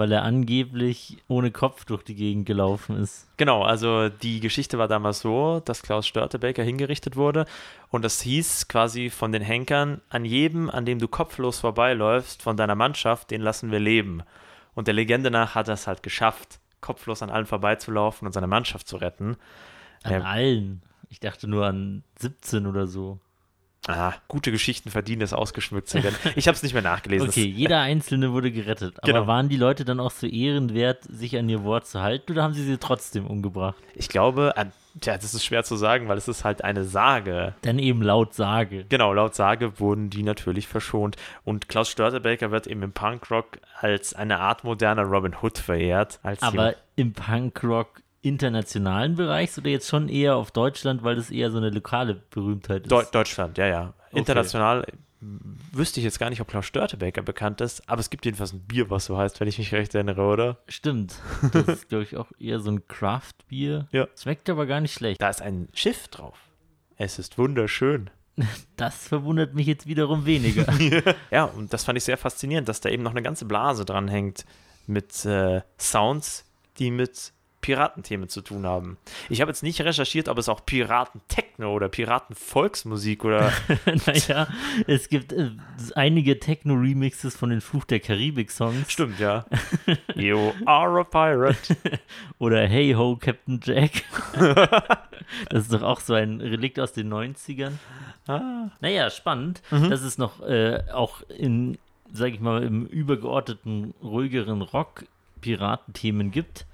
Weil er angeblich ohne Kopf durch die Gegend gelaufen ist. Genau, also die Geschichte war damals so, dass Klaus Störtebeker hingerichtet wurde und das hieß quasi von den Henkern, an jedem, an dem du kopflos vorbeiläufst von deiner Mannschaft, den lassen wir leben. Und der Legende nach hat er es halt geschafft, kopflos an allen vorbeizulaufen und seine Mannschaft zu retten. An Ja. allen. Ich dachte nur an 17 oder so. Ah, gute Geschichten verdienen es, ausgeschmückt zu werden. Ich habe es nicht mehr nachgelesen. Okay, jeder Einzelne wurde gerettet. Aber Genau. waren die Leute dann auch so ehrenwert, sich an ihr Wort zu halten oder haben sie sie trotzdem umgebracht? Ich glaube, äh, tja, das ist schwer zu sagen, weil es ist halt eine Sage. Dann eben laut Sage. Genau, laut Sage wurden die natürlich verschont. Und Klaus Störtebeker wird eben im Punkrock als eine Art moderner Robin Hood verehrt. Als Aber jemand- im Punkrock internationalen Bereichs oder jetzt schon eher auf Deutschland, weil das eher so eine lokale Berühmtheit ist? Deu Deutschland, ja, ja. International äh, wüsste ich jetzt gar nicht, ob Klaus Störtebeker bekannt ist, aber es gibt jedenfalls ein Bier, was so heißt, wenn ich mich recht erinnere, oder? Stimmt. Das ist, glaube ich, auch eher so ein Craft-Bier. Ja. Schmeckt aber gar nicht schlecht. Da ist ein Schiff drauf. Es ist wunderschön. Das verwundert mich jetzt wiederum weniger. Ja, und das fand ich sehr faszinierend, dass da eben noch eine ganze Blase dran hängt mit äh, Sounds, die mit Piratenthemen zu tun haben. Ich habe jetzt nicht recherchiert, ob es auch Piraten-Techno oder Piraten-Volksmusik oder naja, es gibt äh, einige Techno-Remixes von den Fluch der Karibik-Songs. Stimmt, ja. You are a pirate. Oder Hey Ho, Captain Jack. das ist doch auch so ein Relikt aus den 90ern. Ah. Naja, spannend, Mhm. dass es noch äh, auch in, sag ich mal, im übergeordneten, ruhigeren Rock Piratenthemen gibt.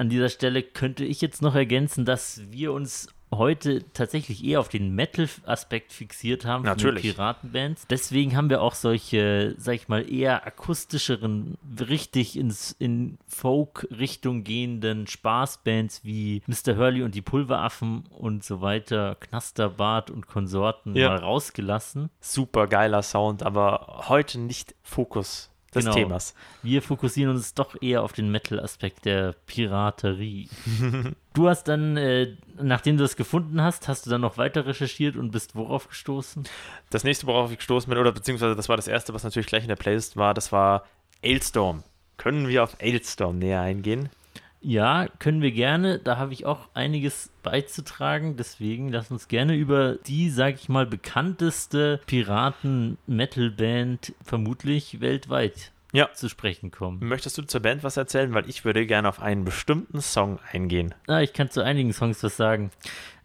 An dieser Stelle könnte ich jetzt noch ergänzen, dass wir uns heute tatsächlich eher auf den Metal-Aspekt fixiert haben von den Natürlich. Piratenbands. Deswegen haben wir auch solche, sag ich mal, eher akustischeren, richtig ins in Folk-Richtung gehenden Spaßbands wie Mr. Hurley und die Pulveraffen und so weiter, Knasterbart und Konsorten Ja. mal rausgelassen. Super geiler Sound, aber heute nicht Fokus des Genau. Themas. Wir fokussieren uns doch eher auf den Metal-Aspekt der Piraterie. du hast dann, äh, nachdem du das gefunden hast, hast du dann noch weiter recherchiert und bist worauf gestoßen? Das nächste, worauf ich gestoßen bin, oder beziehungsweise das war das erste, was natürlich gleich in der Playlist war, das war Ailstorm. Können wir auf Ailstorm näher eingehen? Ja, können wir gerne. Da habe ich auch einiges beizutragen. Deswegen lass uns gerne über die, sag ich mal, bekannteste Piraten-Metal-Band vermutlich weltweit Ja. zu sprechen kommen. Möchtest du zur Band was erzählen? Weil ich würde gerne auf einen bestimmten Song eingehen. Ah, ich kann zu einigen Songs was sagen.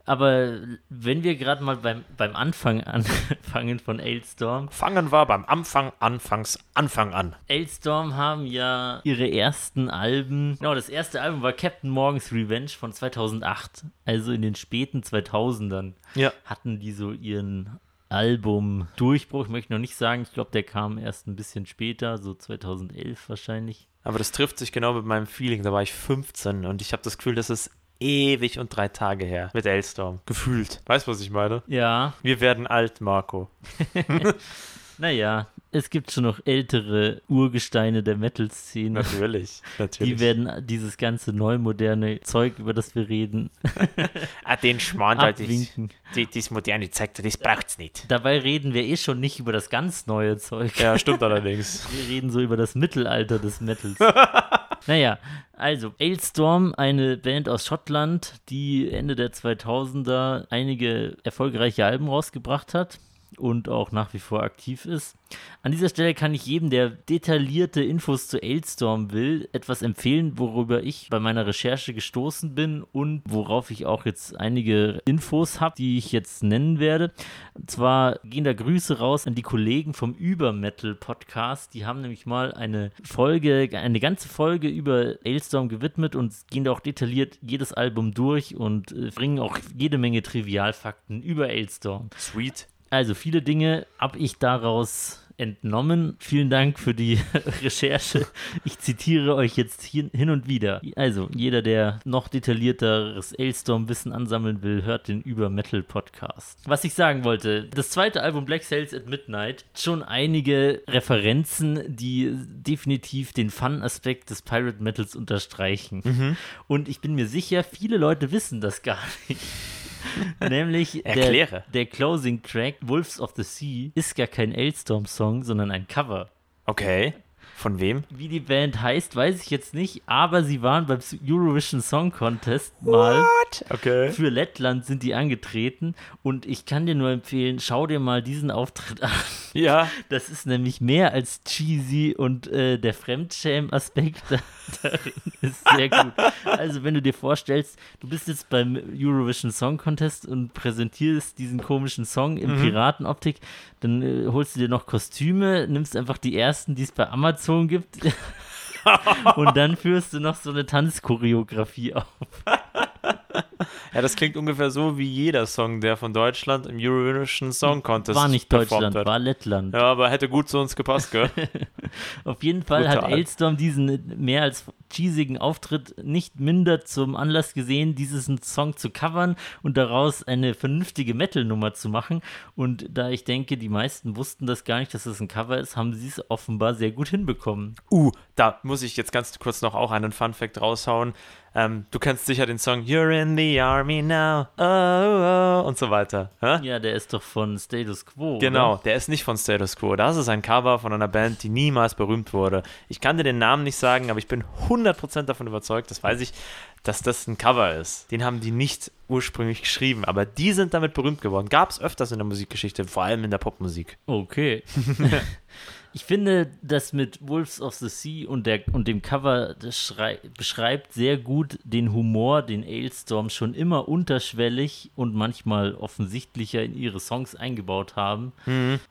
Aber wenn wir gerade mal beim, beim Anfang anfangen von Ailstorm. Fangen wir beim Anfang, Anfangs, Anfang an. Ailstorm haben ja ihre ersten Alben. Genau, das erste Album war Captain Morgan's Revenge von 2008. Also in den späten 2000ern Ja. hatten die so ihren Album-Durchbruch. Ich möchte noch nicht sagen, ich glaube, der kam erst ein bisschen später, so 2011 wahrscheinlich. Aber das trifft sich genau mit meinem Feeling. Da war ich 15 und ich habe das Gefühl, das ist ewig und drei Tage her mit Ailstorm. Gefühlt. Weißt du, was ich meine? Ja, Wir werden alt, Marco. naja, es gibt schon noch ältere Urgesteine der Metal-Szene. Natürlich. Natürlich. Die werden dieses ganze neumoderne Zeug, über das wir reden, ah, den Schmarrn, das, abwinken. die, das moderne Zeug, das braucht's nicht. Dabei reden wir eh schon nicht über das ganz neue Zeug. Ja, stimmt allerdings. Wir reden so über das Mittelalter des Metals. Naja, also Ailstorm, eine Band aus Schottland, die Ende der 2000er einige erfolgreiche Alben rausgebracht hat und auch nach wie vor aktiv ist. An dieser Stelle kann ich jedem, der detaillierte Infos zu Ailstorm will, etwas empfehlen, worüber ich bei meiner Recherche gestoßen bin und worauf ich auch jetzt einige Infos habe, die ich jetzt nennen werde. Und zwar gehen da Grüße raus an die Kollegen vom Übermetal Podcast. Die haben nämlich mal eine Folge, eine ganze Folge über Ailstorm gewidmet und gehen da auch detailliert jedes Album durch und äh, bringen auch jede Menge Trivialfakten über Ailstorm. Sweet. Also viele Dinge habe ich daraus entnommen. Vielen Dank für die Recherche. Ich zitiere euch jetzt hin und wieder. Also, jeder, der noch detaillierteres Ailstorm-Wissen ansammeln will, hört den Über Metal Podcast. Was ich sagen wollte, das zweite Album Black Sails at Midnight, schon einige Referenzen, die definitiv den Fun-Aspekt des Pirate Metals unterstreichen. Und ich bin mir sicher, viele Leute wissen das gar nicht. Nämlich Erkläre. Der, der Closing Track Wolves of the Sea ist gar kein Ailstorm-Song, sondern ein Cover. Okay. Von wem? Wie die Band heißt, weiß ich jetzt nicht, aber sie waren beim Eurovision Song Contest mal. Okay. Für Lettland sind die angetreten und ich kann dir nur empfehlen, schau dir mal diesen Auftritt an. Ja. Das ist nämlich mehr als cheesy und äh, der Fremdschämen-Aspekt da- darin ist sehr gut. Also, wenn du dir vorstellst, du bist jetzt beim Eurovision Song Contest und präsentierst diesen komischen Song in Piratenoptik, dann äh, holst du dir noch Kostüme, nimmst einfach die ersten, die es bei Amazon gibt. und dann führst du noch so eine Tanzchoreografie auf. Ja, das klingt ungefähr so wie jeder Song, der von Deutschland im Eurovision Song Contest War nicht Deutschland, war Lettland. Ja, aber hätte gut zu uns gepasst, gell? Auf jeden Fall hat Brutal. Ailstorm diesen mehr als cheesigen Auftritt nicht minder zum Anlass gesehen, diesen Song zu covern und daraus eine vernünftige Metal-Nummer zu machen. Und da ich denke, die meisten wussten das gar nicht, dass es ein Cover ist, haben sie es offenbar sehr gut hinbekommen. Uh, da muss ich jetzt ganz kurz noch auch einen Fun-Fact raushauen. Ähm, du kennst sicher den Song You're in the Army now, oh, oh, und so weiter. Hä? Ja, der ist doch von Status Quo. Genau, Oder? der ist nicht von Status Quo. Das ist ein Cover von einer Band, die niemals berühmt wurde. Ich kann dir den Namen nicht sagen, aber ich bin 100% davon überzeugt, das weiß ich, dass das ein Cover ist. Den haben die nicht ursprünglich geschrieben, aber die sind damit berühmt geworden. Gab es öfters in der Musikgeschichte, vor allem in der Popmusik. Okay. ich finde, das mit Wolves of the Sea und, der, und dem Cover beschreibt sehr gut den Humor, den Ailstorm schon immer unterschwellig und manchmal offensichtlicher in ihre Songs eingebaut haben.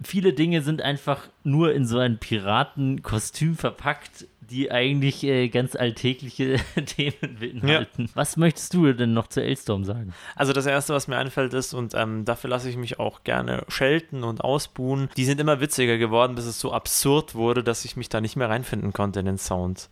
Viele Dinge sind einfach nur in so ein Piratenkostüm verpackt, die eigentlich äh, ganz alltägliche Themen beinhalten. Was möchtest du denn noch zu Ailstorm sagen? Also das Erste, was mir einfällt, ist, und ähm, dafür lasse ich mich auch gerne schelten und ausbuhen, die sind immer witziger geworden, bis es so absurd wurde, dass ich mich da nicht mehr reinfinden konnte in den Sound.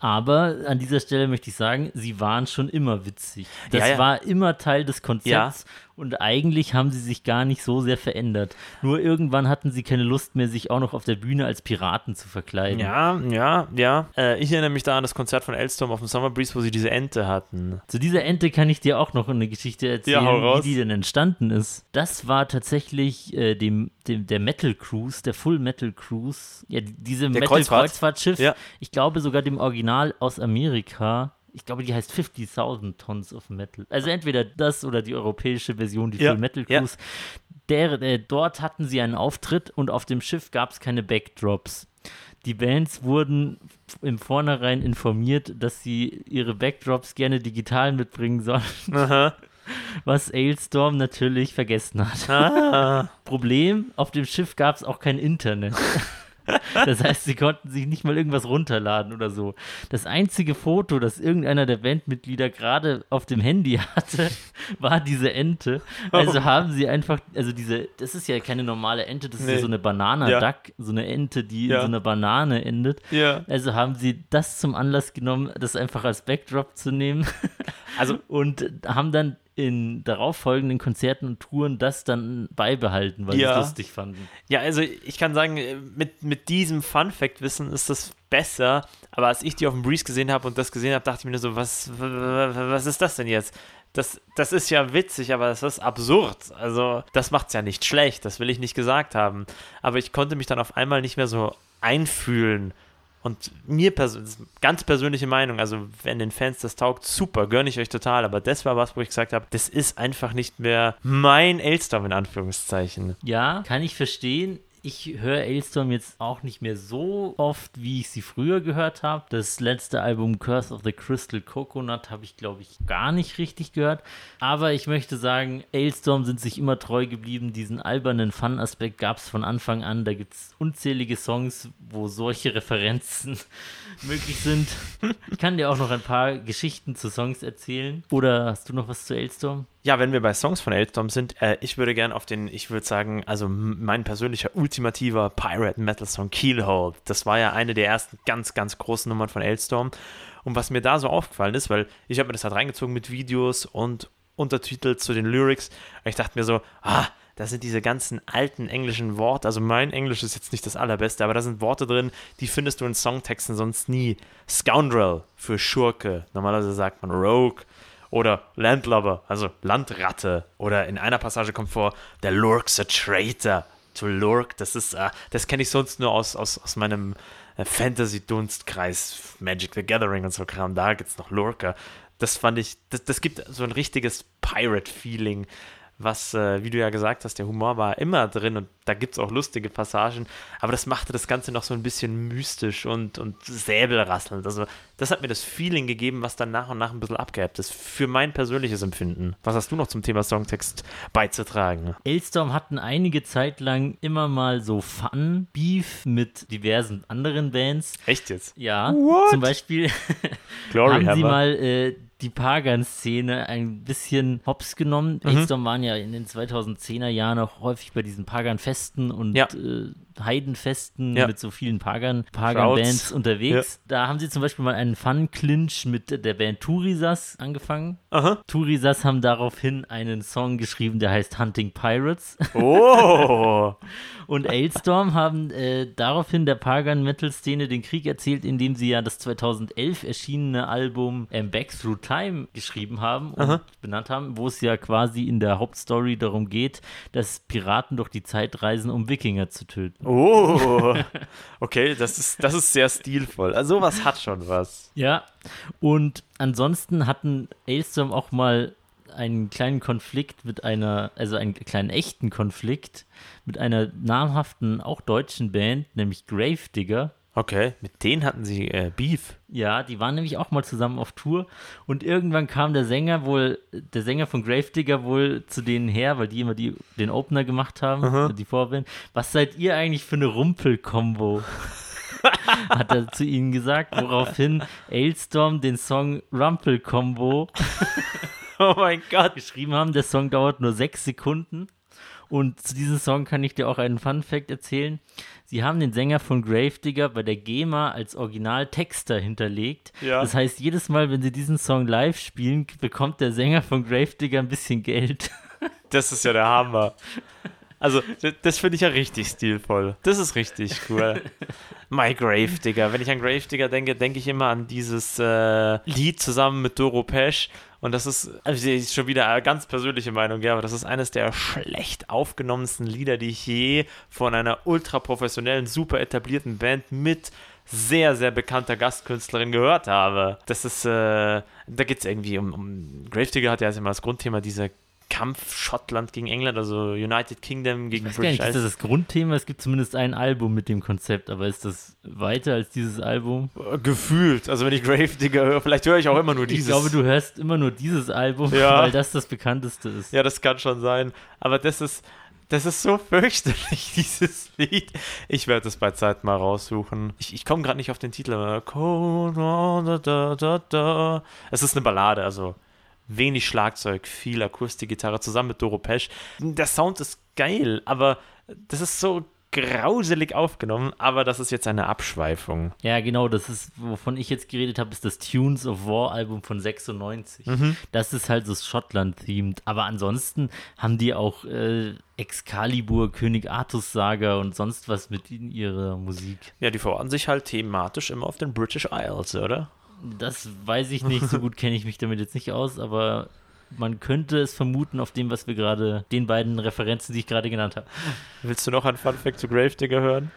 Aber an dieser Stelle möchte ich sagen, sie waren schon immer witzig. Das Ja, ja. war immer Teil des Konzepts und eigentlich haben sie sich gar nicht so sehr verändert. Nur irgendwann hatten sie keine Lust mehr, sich auch noch auf der Bühne als Piraten zu verkleiden. Ja, ja, ja. Äh, ich erinnere mich da an das Konzert von Elstorm auf dem Summer Breeze, wo sie diese Ente hatten. Zu dieser Ente kann ich dir auch noch eine Geschichte erzählen, Ja, wie die denn entstanden ist. Das war tatsächlich äh, dem, dem, der Metal Cruise, der Full Metal Cruise, ja, diese Metal Kreuzfahrt. Kreuzfahrtschiff. Ja. Ich glaube sogar dem Original aus Amerika. Ich glaube, die heißt 50.000 Tons of Metal. Also entweder das oder die europäische Version, die Ja, Full Metal ja. Cruise. Der, äh, dort hatten sie einen Auftritt und auf dem Schiff gab es keine Backdrops. Die Bands wurden im Vornherein informiert, dass sie ihre Backdrops gerne digital mitbringen sollen, Aha. was Ailstorm natürlich vergessen hat. Ah. Problem, auf dem Schiff gab es auch kein Internet. Das heißt, sie konnten sich nicht mal irgendwas runterladen oder so. Das einzige Foto, das irgendeiner der Bandmitglieder gerade auf dem Handy hatte, war diese Ente. Also haben sie einfach, also diese, das ist ja keine normale Ente, das ist ja Nee. so eine Banana-Duck, so eine Ente, die Ja. in so einer Banane endet. Ja. Also haben sie das zum Anlass genommen, das einfach als Backdrop zu nehmen. Also- und haben dann in darauffolgenden Konzerten und Touren das dann beibehalten, weil sie Ja. es lustig fanden. Ja, also ich kann sagen, äh, mit, mit diesem Fun-Fact-Wissen ist das besser. Aber als ich die auf dem Breeze gesehen habe und das gesehen habe, dachte ich mir nur so, was, was ist das denn jetzt? Das, das ist ja witzig, aber das ist absurd. Also, das macht es ja nicht schlecht, das will ich nicht gesagt haben. Aber ich konnte mich dann auf einmal nicht mehr so einfühlen Und mir persönlich, ganz persönliche Meinung, also wenn den Fans das taugt, super, gönne ich euch total. Aber das war was, wo ich gesagt habe, das ist einfach nicht mehr mein Elstorm in Anführungszeichen. Ja, kann ich verstehen. Ich höre Ailstorm jetzt auch nicht mehr so oft, wie ich sie früher gehört habe. Das letzte Album Curse of the Crystal Coconut habe ich, glaube ich, gar nicht richtig gehört. Aber ich möchte sagen, Ailstorm sind sich immer treu geblieben. Diesen albernen Fun-Aspekt gab es von Anfang an. Da gibt es unzählige Songs, wo solche Referenzen möglich sind. Ich kann dir auch noch ein paar Geschichten zu Songs erzählen. Oder hast du noch was zu Ailstorm? Ja, wenn wir bei Songs von Elstorm sind, äh, ich würde gern auf den, ich würde sagen, also mein persönlicher ultimativer Pirate Metal Song Keelhold. Das war ja eine der ersten ganz, ganz großen Nummern von Elstorm. Und was mir da so aufgefallen ist, weil ich habe mir das halt reingezogen mit Videos und Untertitel zu den Lyrics. Ich dachte mir so, ah, da sind diese ganzen alten englischen Worte. Also mein Englisch ist jetzt nicht das allerbeste, aber da sind Worte drin, die findest du in Songtexten sonst nie. Scoundrel für Schurke. Normalerweise sagt man Rogue oder Landlubber, also Landratte. Oder in einer Passage kommt vor, der Lurk's a traitor. To Lurk, das ist, äh, das kenne ich sonst nur aus, aus, aus meinem äh, Fantasy-Dunstkreis, Magic the Gathering und so Kram. Da gibt es noch Lurker. Das fand ich, das, das gibt so ein richtiges Pirate-Feeling was, äh, wie du ja gesagt hast, der Humor war immer drin und da gibt es auch lustige Passagen, aber das machte das Ganze noch so ein bisschen mystisch und, und säbelrasselnd. Also, das hat mir das Feeling gegeben, was dann nach und nach ein bisschen abgehebt ist, für mein persönliches Empfinden. Was hast du noch zum Thema Songtext beizutragen? Elstorm hatten einige Zeit lang immer mal so Fun-Beef mit diversen anderen Bands. Echt jetzt? Ja, What? zum Beispiel Glory haben sie mal äh, die Pagan-Szene ein bisschen hops genommen. Mhm. Elstorm waren ja in den 2010er Jahren auch häufig bei diesen Pagan-Festen und Ja. äh, Heidenfesten Ja. mit so vielen Pagan- Pagan-Bands unterwegs. Da haben sie zum Beispiel mal einen Fun-Clinch mit der Band Turisas angefangen. Aha. Turisas haben daraufhin einen Song geschrieben, der heißt Hunting Pirates. Oh! Und Ailstorm haben äh, daraufhin der Pagan-Metal-Szene den Krieg erzählt, indem sie ja das 2011 erschienene Album ähm, Back Through Time geschrieben haben und benannt haben, wo es ja quasi in der Hauptstory darum geht, dass Piraten durch die Zeit reisen, um Wikinger zu töten. Oh! Okay, das ist, das ist sehr stilvoll. Also, sowas hat schon was. Ja, und ansonsten hatten Ailstorm auch mal einen kleinen Konflikt mit einer, also einen kleinen echten Konflikt mit einer namhaften, auch deutschen Band, nämlich Gravedigger. Okay, mit denen hatten sie äh, Beef. Ja, die waren nämlich auch mal zusammen auf Tour und irgendwann kam der Sänger wohl, der Sänger von Gravedigger wohl zu denen her, weil die immer die, den Opener gemacht haben, die Vorband. Was seid ihr eigentlich für eine Rumpel-Kombo? Hat er zu ihnen gesagt, woraufhin Ailstorm den Song Rumpel-Kombo Oh mein Gott. geschrieben haben. Der Song dauert nur sechs Sekunden. Und zu diesem Song kann ich dir auch einen Fun-Fact erzählen. Sie haben den Sänger von Gravedigger bei der GEMA als Originaltexter hinterlegt. Ja. Das heißt, jedes Mal, wenn sie diesen Song live spielen, bekommt der Sänger von Gravedigger ein bisschen Geld. Das ist ja der Hammer. Also, das finde ich ja richtig stilvoll. Das ist richtig cool. My Gravedigger. Wenn ich an Gravedigger denke, denke ich immer an dieses äh, Lied zusammen mit Doro Pesch. Und das ist, also das ist schon wieder eine ganz persönliche Meinung, ja, aber das ist eines der schlecht aufgenommensten Lieder, die ich je von einer ultra professionellen, super etablierten Band mit sehr, sehr bekannter Gastkünstlerin gehört habe. Das ist, äh, da geht es irgendwie um, um Gravedigger hat ja immer das Grundthema dieser Kampf Schottland gegen England, also United Kingdom gegen Ich weiß gar nicht, ist das das Grundthema? Es gibt zumindest ein Album mit dem Konzept, aber ist das weiter als dieses Album? Äh, Gefühlt. Also wenn ich Gravedigger höre, vielleicht höre ich auch immer nur dieses. Ich glaube, du hörst immer nur dieses Album, Ja. weil das das bekannteste ist. Ja, das kann schon sein. Aber das ist, das ist so fürchterlich, dieses Lied. Ich werde es bei Zeit mal raussuchen. Ich, ich komme gerade nicht auf den Titel. Es ist eine Ballade, also wenig Schlagzeug, viel Akustikgitarre zusammen mit Doro Pesch. Der Sound ist geil, aber das ist so grauselig aufgenommen, aber das ist jetzt eine Abschweifung. Ja, genau, das ist, wovon ich jetzt geredet habe, ist das Tunes of War Album von 96. Das ist halt so Schottland-themed. Aber ansonsten haben die auch äh, Excalibur, König Artus Saga und sonst was mit in ihrer Musik. Ja, die verorten sich halt thematisch immer auf den British Isles, oder? Das weiß ich nicht, so gut kenne ich mich damit jetzt nicht aus, aber man könnte es vermuten auf dem, was wir gerade, den beiden Referenzen, die ich gerade genannt habe. Willst du noch ein Fun Fact zu Gravedigger hören?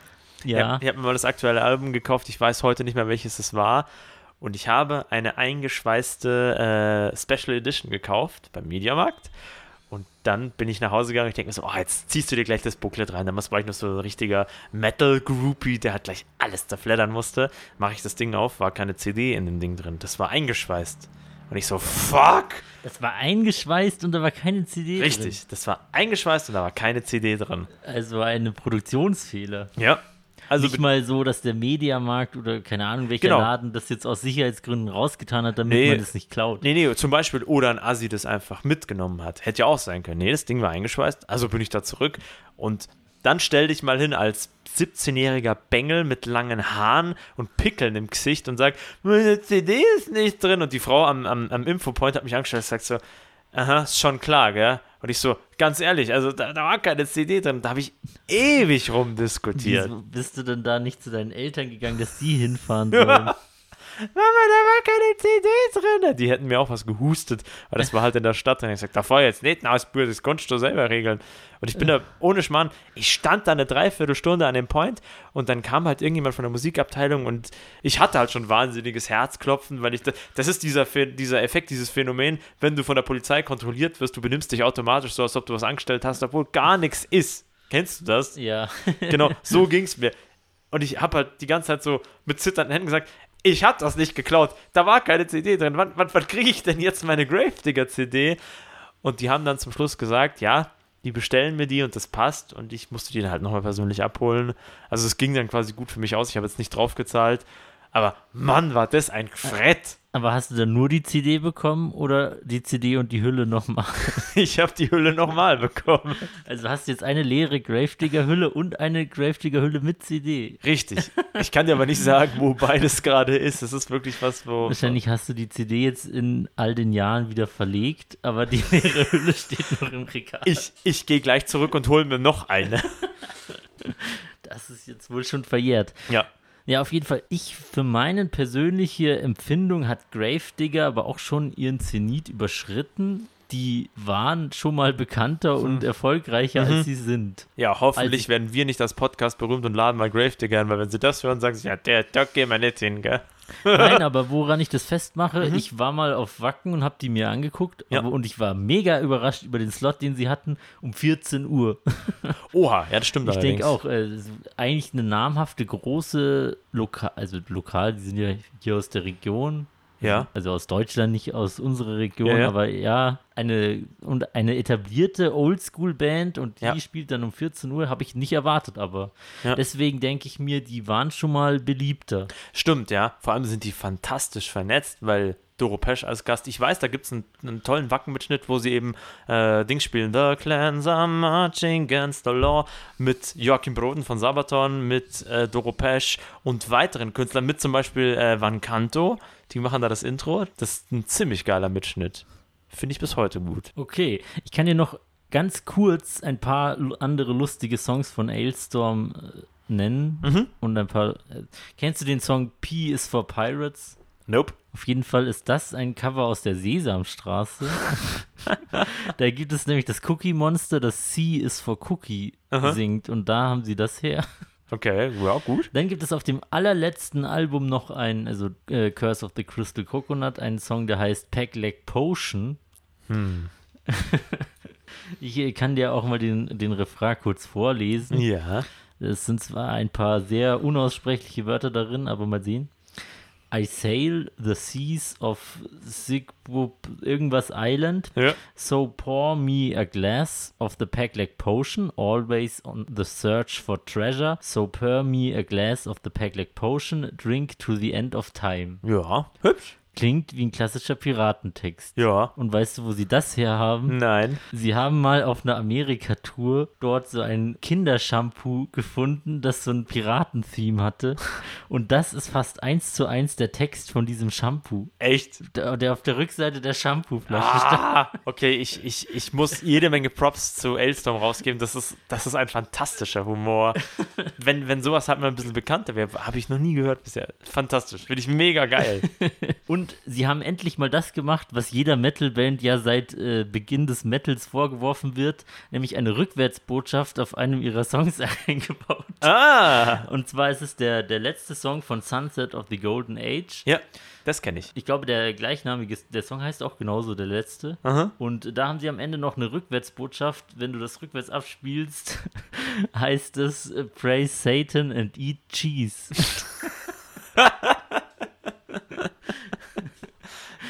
Ja. Ich habe mir mal das aktuelle Album gekauft. Ich weiß heute nicht mehr, welches es war. Und ich habe eine eingeschweißte äh, Special Edition gekauft beim Mediamarkt. Und dann bin ich nach Hause gegangen und ich denke mir so, oh, jetzt ziehst du dir gleich das Booklet rein. Damals war ich noch so ein richtiger Metal-Groupie, der hat gleich alles zerfleddern musste. Mache ich das Ding auf, war keine CD in dem Ding drin. Das war eingeschweißt. Und ich so, fuck! Das war eingeschweißt und da war keine CD Richtig, das war eingeschweißt und da war keine CD drin. drin. Also ein Produktionsfehler. Ja. Also Nicht mal so, dass der Mediamarkt oder keine Ahnung welcher Genau. Laden das jetzt aus Sicherheitsgründen rausgetan hat, damit Nee. man das nicht klaut. Nee, nee, zum Beispiel, oder ein Assi das einfach mitgenommen hat. Hätte ja auch sein können. Nee, das Ding war eingeschweißt, also bin ich da zurück. Und dann stell dich mal hin als 17-jähriger Bengel mit langen Haaren und Pickeln im Gesicht und sag, meine CD ist nicht drin. Und die Frau am, am, am Infopoint hat mich angestellt und sagt so, aha, ist schon klar, gell? Und ich so, ganz ehrlich, also da, da war keine CD drin. Da habe ich ewig rumdiskutiert. Wieso bist du denn da nicht zu deinen Eltern gegangen, dass die hinfahren sollen? Mama, da war keine CD drin. Die hätten mir auch was gehustet, weil das war halt in der Stadt. Und ich gesagt, da war jetzt nicht ein Ausbür, das konntest du selber regeln. Und ich bin da ohne Schmarrn, ich stand da eine Dreiviertelstunde an dem Point und dann kam halt irgendjemand von der Musikabteilung und ich hatte halt schon wahnsinniges Herzklopfen, weil ich, da, das ist dieser, dieser Effekt, dieses Phänomen, wenn du von der Polizei kontrolliert wirst, du benimmst dich automatisch so, als ob du was angestellt hast, obwohl gar nichts ist. Kennst du das? ja. Genau, so ging es mir. Und ich habe halt die ganze Zeit so mit zitternden Händen gesagt, ich habe das nicht geklaut. Da war keine CD drin. Wann, wann, wann kriege ich denn jetzt meine Gravedigger-CD? Und die haben dann zum Schluss gesagt, ja, die bestellen mir die und das passt. Und ich musste die dann halt nochmal persönlich abholen. Also es ging dann quasi gut für mich aus. Ich habe jetzt nicht drauf gezahlt. Aber Mann, war das ein Frett. Aber hast du dann nur die CD bekommen oder die CD und die Hülle nochmal? Ich habe die Hülle nochmal bekommen. Also hast du jetzt eine leere Gravedigger-Hülle und eine Gravedigger-Hülle mit CD. Richtig. Ich kann dir aber nicht sagen, wo beides gerade ist. Es ist wirklich was, wo. Wahrscheinlich hast du die CD jetzt in all den Jahren wieder verlegt, aber die leere Hülle steht noch im Regal. Ich, ich gehe gleich zurück und hole mir noch eine. Das ist jetzt wohl schon verjährt. Ja. Ja, auf jeden Fall. Ich für meine persönliche Empfindung hat Gravedigger aber auch schon ihren Zenit überschritten. Die waren schon mal bekannter und erfolgreicher, als sie sind. Ja, hoffentlich Als ich- werden wir nicht das Podcast berühmt und laden mal Gravedigger ein, weil wenn sie das hören, sagen sie, ja, der, da gehen wir nicht hin, gell? Nein, aber woran ich das festmache, ich war mal auf Wacken und habe die mir angeguckt Ja. aber, und ich war mega überrascht über den Slot, den sie hatten, um 14 Uhr. Oha, ja, das stimmt Ich denke auch, äh, eigentlich eine namhafte große Lokal, also lokal, die sind ja hier aus der Region, Ja. also aus Deutschland, nicht aus unserer Region, Ja, ja. aber ja, eine und eine etablierte Oldschool-Band und die Ja. spielt dann um 14 Uhr, habe ich nicht erwartet, aber deswegen denke ich mir, die waren schon mal beliebter. Stimmt, ja. Vor allem sind die fantastisch vernetzt, weil Doro Pesch als Gast, ich weiß, da gibt es einen, einen tollen Wackenmitschnitt, wo sie eben äh, Dings spielen, The Clans are marching against the law, mit Joachim Broden von Sabaton, mit äh, Doro Pesch und weiteren Künstlern, mit zum Beispiel äh, Van Canto, die machen da das Intro. Das ist ein ziemlich geiler Mitschnitt. Finde ich bis heute gut. Okay, ich kann dir noch ganz kurz ein paar andere lustige Songs von Ailstorm äh, nennen Mhm. und ein paar. Äh, kennst du den Song P is for Pirates? Nope. Auf jeden Fall ist das ein Cover aus der Sesamstraße. da gibt es nämlich das Cookie Monster, das C is for Cookie Aha. singt und da haben sie das her. Okay, ja, gut. Dann gibt es auf dem allerletzten Album noch ein, also äh, Curse of the Crystal Coconut, einen Song, der heißt Pack Leg Potion. Hm. ich äh, kann dir auch mal den, den Refrain kurz vorlesen. Ja. Es sind zwar ein paar sehr unaussprechliche Wörter darin, aber mal sehen. I sail the seas of Sigbub irgendwas Island, Ja. so pour me a glass of the Pegleg Potion, always on the search for treasure. So pour me a glass of the Pegleg Potion, drink to the end of time. Ja. Hübsch. Klingt wie ein klassischer Piratentext. Ja. Und weißt du, wo sie das herhaben? Nein. Sie haben mal auf einer Amerika-Tour dort so ein Kindershampoo gefunden, das so ein Piraten-Theme hatte. Und das ist fast eins zu eins der Text von diesem Shampoo, Echt? der, der auf der Rückseite der Shampoo-Flasche. Ah, okay, ich, ich, ich muss jede Menge Props zu Ailstorm rausgeben. Das ist, das ist ein fantastischer Humor. wenn, wenn sowas halt mal ein bisschen bekannter wäre, habe ich noch nie gehört bisher. Fantastisch. Finde ich mega geil. Und Und sie haben endlich mal das gemacht, was jeder Metal-Band ja seit äh, Beginn des Metals vorgeworfen wird, nämlich eine Rückwärtsbotschaft auf einem ihrer Songs eingebaut. Ah! Und zwar ist es der, der letzte Song von Sunset of the Golden Age. Ja, das kenne ich. Ich glaube, der gleichnamige, der Song heißt auch genauso der letzte. Aha. Und da haben sie am Ende noch eine Rückwärtsbotschaft. Wenn du das rückwärts abspielst, heißt es äh, Praise Satan and eat cheese.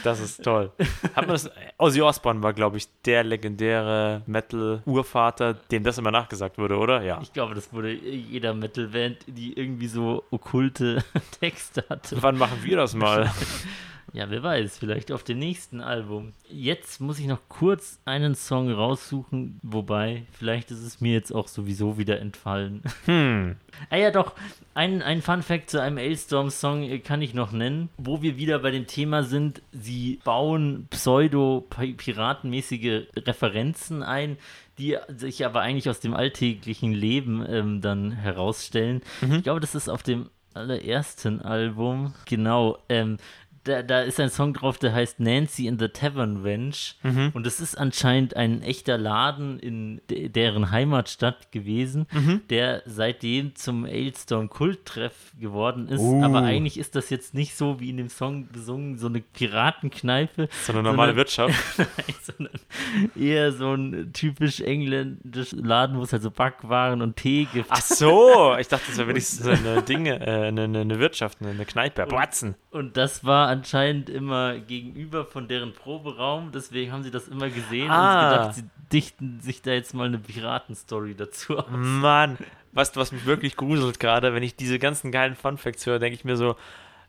Das ist toll. Hat man das, Ozzy Osbourne war, glaube ich, der legendäre Metal-Urvater, dem das immer nachgesagt wurde, oder? Ja. Ich glaube, das wurde jeder Metal-Band, die irgendwie so okkulte Texte hatte. Wann machen wir das mal? Ja, wer weiß, vielleicht auf dem nächsten Album. Jetzt muss ich noch kurz einen Song raussuchen, wobei, vielleicht ist es mir jetzt auch sowieso wieder entfallen. Hm. Ah ja, doch, ein, ein Fun-Fact zu einem Ailstorm-Song äh, kann ich noch nennen, wo wir wieder bei dem Thema sind, sie bauen pseudo-piratenmäßige Referenzen ein, die sich aber eigentlich aus dem alltäglichen Leben ähm, dann herausstellen. Ich glaube, das ist auf dem allerersten Album, genau, ähm, da, da ist ein Song drauf, der heißt Nancy in the Tavern Wench. Und es ist anscheinend ein echter Laden in de deren Heimatstadt gewesen, der seitdem zum Ailstorm Kulttreff geworden ist. Uh. Aber eigentlich ist das jetzt nicht so wie in dem Song besungen, so eine Piratenkneipe. So eine normale sondern- Wirtschaft. sondern eher so ein typisch engländischer Laden, wo es halt so Backwaren und Tee gibt. Ach so, ich dachte, das wäre wirklich so eine Dinge, äh, eine, eine, Wirtschaft, eine, eine Kneipe. Bratzen. Und das war anscheinend immer gegenüber von deren Proberaum, deswegen haben sie das immer gesehen Ah. und gedacht, sie dichten sich da jetzt mal eine Piratenstory dazu aus. Mann, du, was mich wirklich gruselt gerade, wenn ich diese ganzen geilen Funfacts höre, denke ich mir so,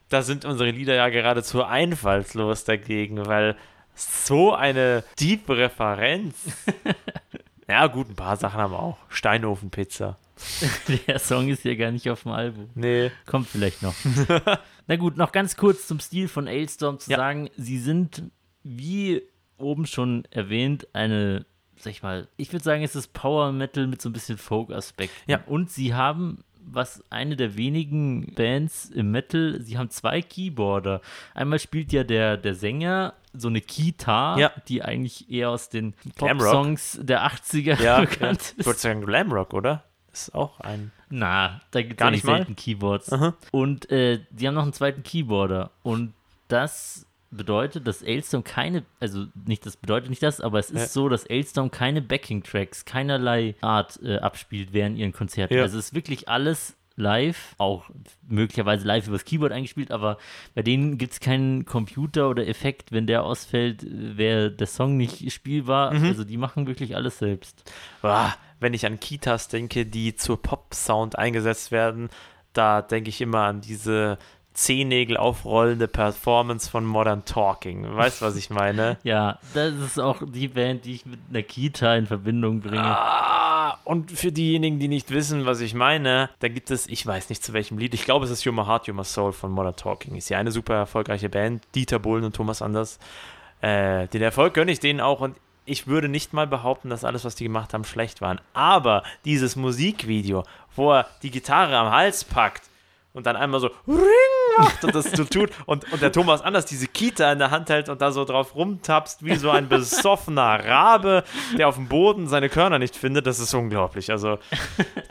da sind unsere Lieder ja geradezu einfallslos dagegen, weil so eine tiefe Referenz. ja, gut, ein paar Sachen haben wir auch. Steinofenpizza. Der Song ist ja gar nicht auf dem Album. Nee. Kommt vielleicht noch. Na gut, noch ganz kurz zum Stil von Ailstorm zu Ja. sagen, sie sind, wie oben schon erwähnt, eine, sag ich mal, ich würde sagen, es ist Power Metal mit so ein bisschen Folk-Aspekten. Ja. Und sie haben, was eine der wenigen Bands im Metal, sie haben zwei Keyboarder. Einmal spielt ja der, der Sänger so eine Keytar, Ja. die eigentlich eher aus den. Pop-Songs der 80er Ja, ja. bekannt ich ist. würde sagen Glamrock, oder? Ist auch ein. Na, da gibt es Gar nicht nicht mal? selten Keyboards. Aha. Und äh, die haben noch einen zweiten Keyboarder. Und das bedeutet, dass Ailstorm keine, also nicht, das bedeutet nicht das, aber es ist Ja. so, dass Ailstorm keine Backing-Tracks, keinerlei Art äh, abspielt während ihren Konzerten. Ja. Also es ist wirklich alles live, auch möglicherweise live übers Keyboard eingespielt, aber bei denen gibt es keinen Computer oder Effekt, wenn der ausfällt, wäre der Song nicht spielbar. Mhm. Also die machen wirklich alles selbst. Ah, wenn ich an Kitas denke, die zur Pop-Sound eingesetzt werden, da denke ich immer an diese Zehennägel aufrollende Performance von Modern Talking. Weißt du, was ich meine? Ja, das ist auch die Band, die ich mit einer Kita in Verbindung bringe. Ah, und für diejenigen, die nicht wissen, was ich meine, da gibt es, ich weiß nicht zu welchem Lied, ich glaube, es ist Your My Heart, Your My Soul von Modern Talking. Ist ja eine super erfolgreiche Band. Dieter Bohlen und Thomas Anders. Äh, den Erfolg gönne ich denen auch und ich würde nicht mal behaupten, dass alles, was die gemacht haben, schlecht waren. Aber dieses Musikvideo, wo er die Gitarre am Hals packt und dann einmal so Ring macht und das so tut und, und der Thomas Anders diese Kita in der Hand hält und da so drauf rumtapst wie so ein besoffener Rabe, der auf dem Boden seine Körner nicht findet, das ist unglaublich. Also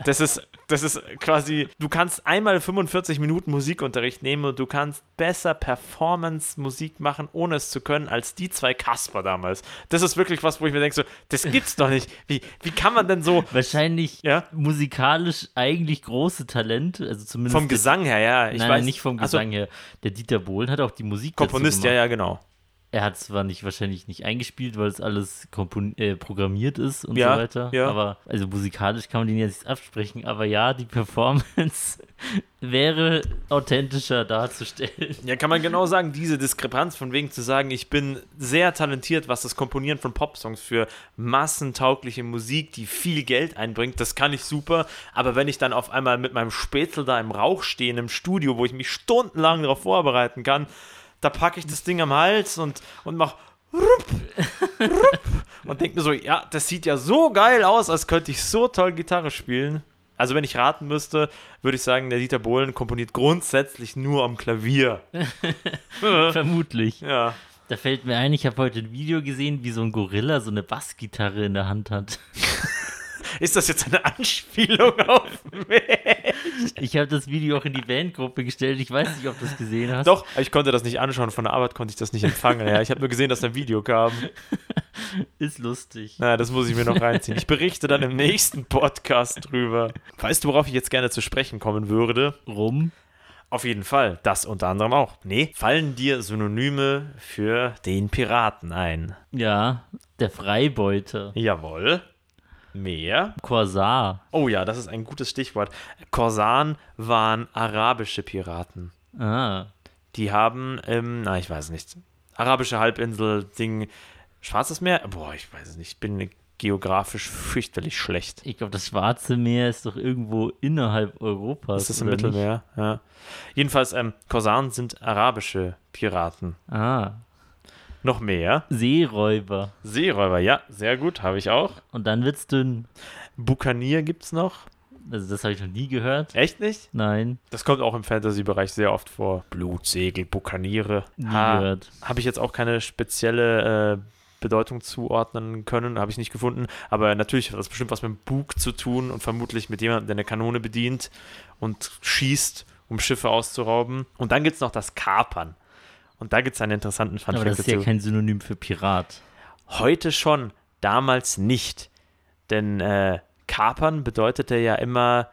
das ist, das ist quasi, du kannst einmal 45 Minuten Musikunterricht nehmen und du kannst besser Performance-Musik machen, ohne es zu können, als die zwei Kasper damals. Das ist wirklich was, wo ich mir denke, so, das gibt's doch nicht. Wie, wie kann man denn so Wahrscheinlich Ja. musikalisch eigentlich große Talente, also zumindest vom Gesang her, ja, ich nein, weiß nicht vom Ach so, Gesang her. Der Dieter Bohlen hat auch die Musik Komponist, ja, ja, genau. Er hat zwar nicht wahrscheinlich nicht eingespielt, weil es alles äh, programmiert ist und Ja, so weiter. ja. Aber also musikalisch kann man den jetzt nicht absprechen. Aber ja, die Performance wäre authentischer darzustellen. Ja, kann man genau sagen, diese Diskrepanz von wegen zu sagen, ich bin sehr talentiert, was das Komponieren von Popsongs für massentaugliche Musik, die viel Geld einbringt, das kann ich super. Aber wenn ich dann auf einmal mit meinem Spätzle da im Rauch stehe, einem Studio, wo ich mich stundenlang darauf vorbereiten kann, da packe ich das Ding am Hals und, und mach rup, rup, und denke mir so, ja, das sieht ja so geil aus, als könnte ich so toll Gitarre spielen. Also wenn ich raten müsste, würde ich sagen, der Dieter Bohlen komponiert grundsätzlich nur am Klavier. Vermutlich. Ja. Da fällt mir ein, ich habe heute ein Video gesehen, wie so ein Gorilla so eine Bassgitarre in der Hand hat. Ist das jetzt eine Anspielung auf mich? Ich habe das Video auch in die Bandgruppe gestellt. Ich weiß nicht, ob du es gesehen hast. Doch, ich konnte das nicht anschauen. Von der Arbeit konnte ich das nicht empfangen. Ja, ich habe nur gesehen, dass da ein Video kam. Ist lustig. Na, das muss ich mir noch reinziehen. Ich berichte dann im nächsten Podcast drüber. Weißt du, worauf ich jetzt gerne zu sprechen kommen würde? Rum. Auf jeden Fall. Das unter anderem auch. Nee, fallen dir Synonyme für den Piraten ein? Ja, der Freibeuter. Jawohl. Mehr? Korsar. Oh ja, das ist ein gutes Stichwort. Korsaren waren arabische Piraten. Ah. Die haben, ähm, na, ich weiß nicht, arabische Halbinsel, Ding, Schwarzes Meer? Boah, ich weiß es nicht. Ich bin geografisch fürchterlich schlecht. Ich glaube, das Schwarze Meer ist doch irgendwo innerhalb Europas. Das ist im oder nicht? Mittelmeer, ja. Jedenfalls, ähm, Korsaren sind arabische Piraten. Ah. Noch mehr. Seeräuber. Seeräuber, ja, sehr gut, habe ich auch. Und dann wird's dünn. Bukanier gibt's noch. Also, das habe ich noch nie gehört. Echt nicht? Nein, Das kommt auch im Fantasy-Bereich sehr oft vor. Blutsegel, Bukaniere. nie Ha, gehört. Habe ich jetzt auch keine spezielle äh, Bedeutung zuordnen können, habe ich nicht gefunden. Aber natürlich hat das bestimmt was mit dem Bug zu tun und vermutlich mit jemandem, der eine Kanone bedient und schießt, um Schiffe auszurauben. Und dann gibt es noch das Kapern. Und da gibt es einen interessanten Fun Aber das ist ja dazu. kein Synonym für Pirat. Heute schon, damals nicht. Denn äh, Kapern bedeutete ja immer,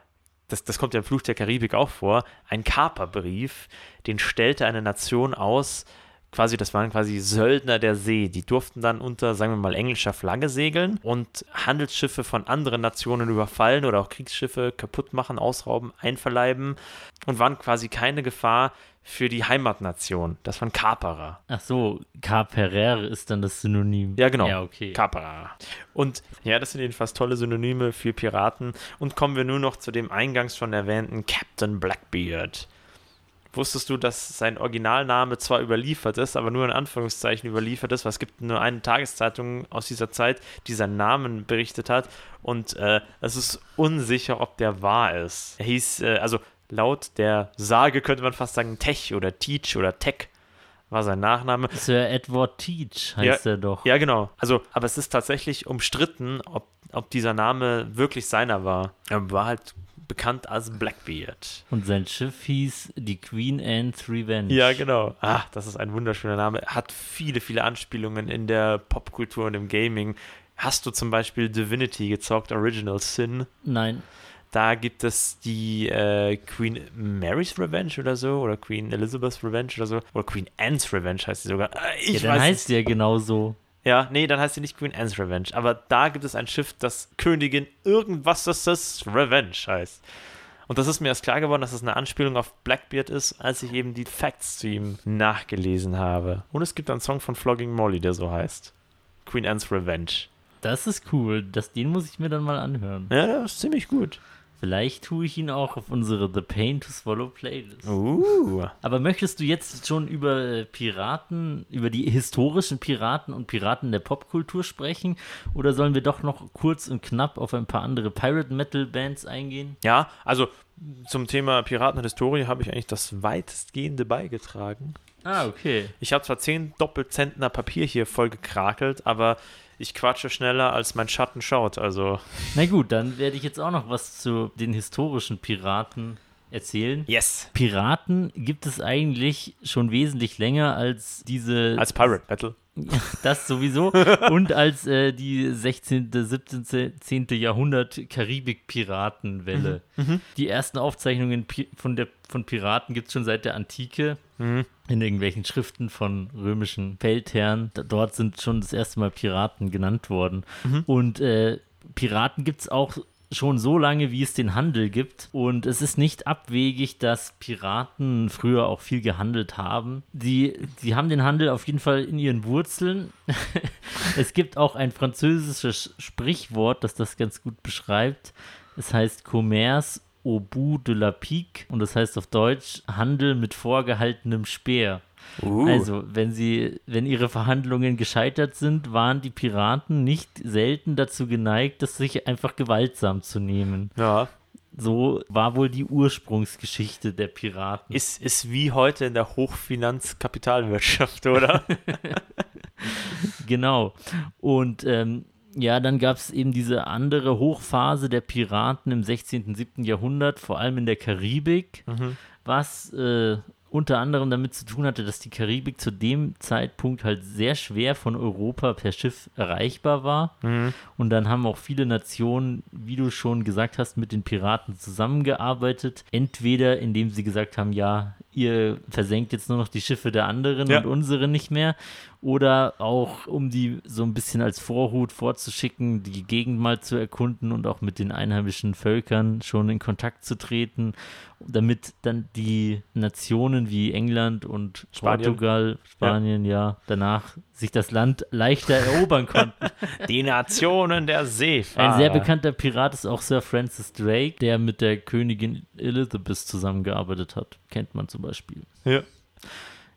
das, das kommt ja im Fluch der Karibik auch vor, ein Kaperbrief, den stellte eine Nation aus, quasi, das waren quasi Söldner der See. Die durften dann unter, sagen wir mal, englischer Flagge segeln und Handelsschiffe von anderen Nationen überfallen oder auch Kriegsschiffe kaputt machen, ausrauben, einverleiben und waren quasi keine Gefahr für die Heimatnation. Das waren Kaperer. Ach so, Caperer ist dann das Synonym. Ja, genau. Ja, okay. Kappa. Und ja, das sind jedenfalls tolle Synonyme für Piraten. Und kommen wir nur noch zu dem eingangs schon erwähnten Captain Blackbeard. Wusstest du, dass sein Originalname zwar überliefert ist, aber nur in Anführungszeichen überliefert ist, weil es gibt nur eine Tageszeitung aus dieser Zeit, die seinen Namen berichtet hat und äh, es ist unsicher, ob der wahr ist. Er hieß, äh, also laut der Sage könnte man fast sagen Tech oder Teach oder Tech war sein Nachname. Sir Edward Teach heißt er doch. Ja, genau. Also, aber es ist tatsächlich umstritten, ob, ob dieser Name wirklich seiner war. Er war halt bekannt als Blackbeard. Und sein Schiff hieß die Queen Anne's Revenge. Ja, genau. Ah, das ist ein wunderschöner Name. Hat viele, viele Anspielungen in der Popkultur und im Gaming. Hast du zum Beispiel Divinity gezockt, Original Sin? Nein, Da gibt es die äh, Queen Mary's Revenge oder so, oder Queen Elizabeth's Revenge oder so, oder Queen Anne's Revenge heißt sie sogar. Äh, Ich ja, dann weiß heißt sie ja genauso. Ja, nee, dann heißt sie nicht Queen Anne's Revenge. Aber da gibt es ein Schiff, das Königin irgendwas, das das Revenge heißt. Und das ist mir erst klar geworden, dass es eine Anspielung auf Blackbeard ist, als ich eben die Facts zu ihm nachgelesen habe. Und es gibt einen Song von Flogging Molly, der so heißt. Queen Anne's Revenge. Das ist cool. Das, den muss ich mir dann mal anhören. Ja, das ist ziemlich gut. Vielleicht tue ich ihn auch auf unsere The Pain to Swallow Playlist. Uh. Aber möchtest du jetzt schon über Piraten, über die historischen Piraten und Piraten der Popkultur sprechen? Oder sollen wir doch noch kurz und knapp auf ein paar andere Pirate Metal Bands eingehen? Ja, also zum Thema Piraten und Historie habe ich eigentlich das weitestgehende beigetragen. Ah, okay. Ich habe zwar 10 Doppelzentner Papier hier voll gekrakelt, aber ich quatsche schneller, als mein Schatten schaut. Also, Na gut, dann werde ich jetzt auch noch was zu den historischen Piraten erzählen. yes. Piraten gibt es eigentlich schon wesentlich länger als diese. Als Pirate Battle. das sowieso. Und als äh, die 16., 17., Jahrhundert Karibik-Piratenwelle. Die ersten Aufzeichnungen von, der, von Piraten gibt es schon seit der Antike. In irgendwelchen Schriften von römischen Feldherren. Dort sind schon das erste Mal Piraten genannt worden. Und äh, Piraten gibt es auch schon so lange, wie es den Handel gibt. Und es ist nicht abwegig, dass Piraten früher auch viel gehandelt haben. Die, die haben den Handel auf jeden Fall in ihren Wurzeln. es gibt auch ein französisches Sprichwort, das das ganz gut beschreibt. Es heißt Commerce au bout de la pique und das heißt auf Deutsch Handel mit vorgehaltenem Speer. Uh. Also, wenn sie, wenn ihre Verhandlungen gescheitert sind, waren die Piraten nicht selten dazu geneigt, das sich einfach gewaltsam zu nehmen. Ja. So war wohl die Ursprungsgeschichte der Piraten. Ist, ist wie heute in der Hochfinanzkapitalwirtschaft, oder? Genau. Und ähm, ja, dann gab es eben diese andere Hochphase der Piraten im 16., 7. Jahrhundert, vor allem in der Karibik, Mhm. was äh, unter anderem damit zu tun hatte, dass die Karibik zu dem Zeitpunkt halt sehr schwer von Europa per Schiff erreichbar war. Mhm. Und dann haben auch viele Nationen, wie du schon gesagt hast, mit den Piraten zusammengearbeitet. Entweder indem sie gesagt haben, ja, ihr versenkt jetzt nur noch die Schiffe der anderen Ja. und unsere nicht mehr. Oder auch, um die so ein bisschen als Vorhut vorzuschicken, die Gegend mal zu erkunden und auch mit den einheimischen Völkern schon in Kontakt zu treten, damit dann die Nationen wie England und Spanien. Portugal, Spanien, ja, danach sich das Land leichter erobern konnten. Die Nationen der Seefahrer. Ein sehr bekannter Pirat ist auch Sir Francis Drake, der mit der Königin Elizabeth zusammengearbeitet hat. Kennt man zum Beispiel. Ja.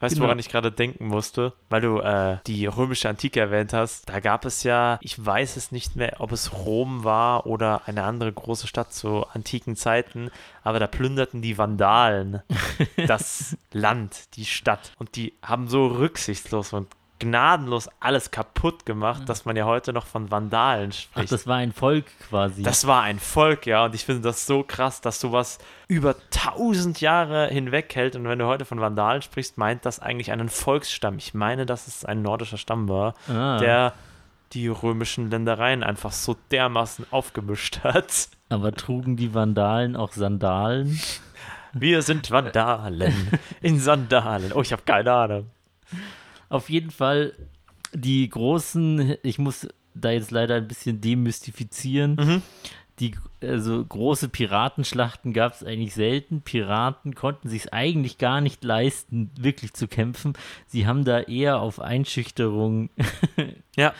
Weißt du, Genau. woran ich gerade denken musste? Weil du äh, die römische Antike erwähnt hast. Da gab es ja, ich weiß es nicht mehr, ob es Rom war oder eine andere große Stadt zu antiken Zeiten, aber da plünderten die Vandalen das Land, die Stadt. Und die haben so rücksichtslos und gnadenlos alles kaputt gemacht, dass man ja heute noch von Vandalen Ach, spricht. das war ein Volk quasi. Das war ein Volk, ja, und ich finde das so krass, dass sowas über tausend Jahre hinweg hält. Und wenn du heute von Vandalen sprichst, meint das eigentlich einen Volksstamm. Ich meine, dass es ein nordischer Stamm war, ah, der die römischen Ländereien einfach so dermaßen aufgemischt hat. aber trugen die Vandalen auch Sandalen? Wir sind Vandalen in Sandalen. Oh, ich habe keine Ahnung. Auf jeden Fall die großen, ich muss da jetzt leider ein bisschen demystifizieren. Mhm. Die also große Piratenschlachten gab es eigentlich selten. Piraten konnten sich eigentlich gar nicht leisten, wirklich zu kämpfen. Sie haben da eher auf Einschüchterung Ja,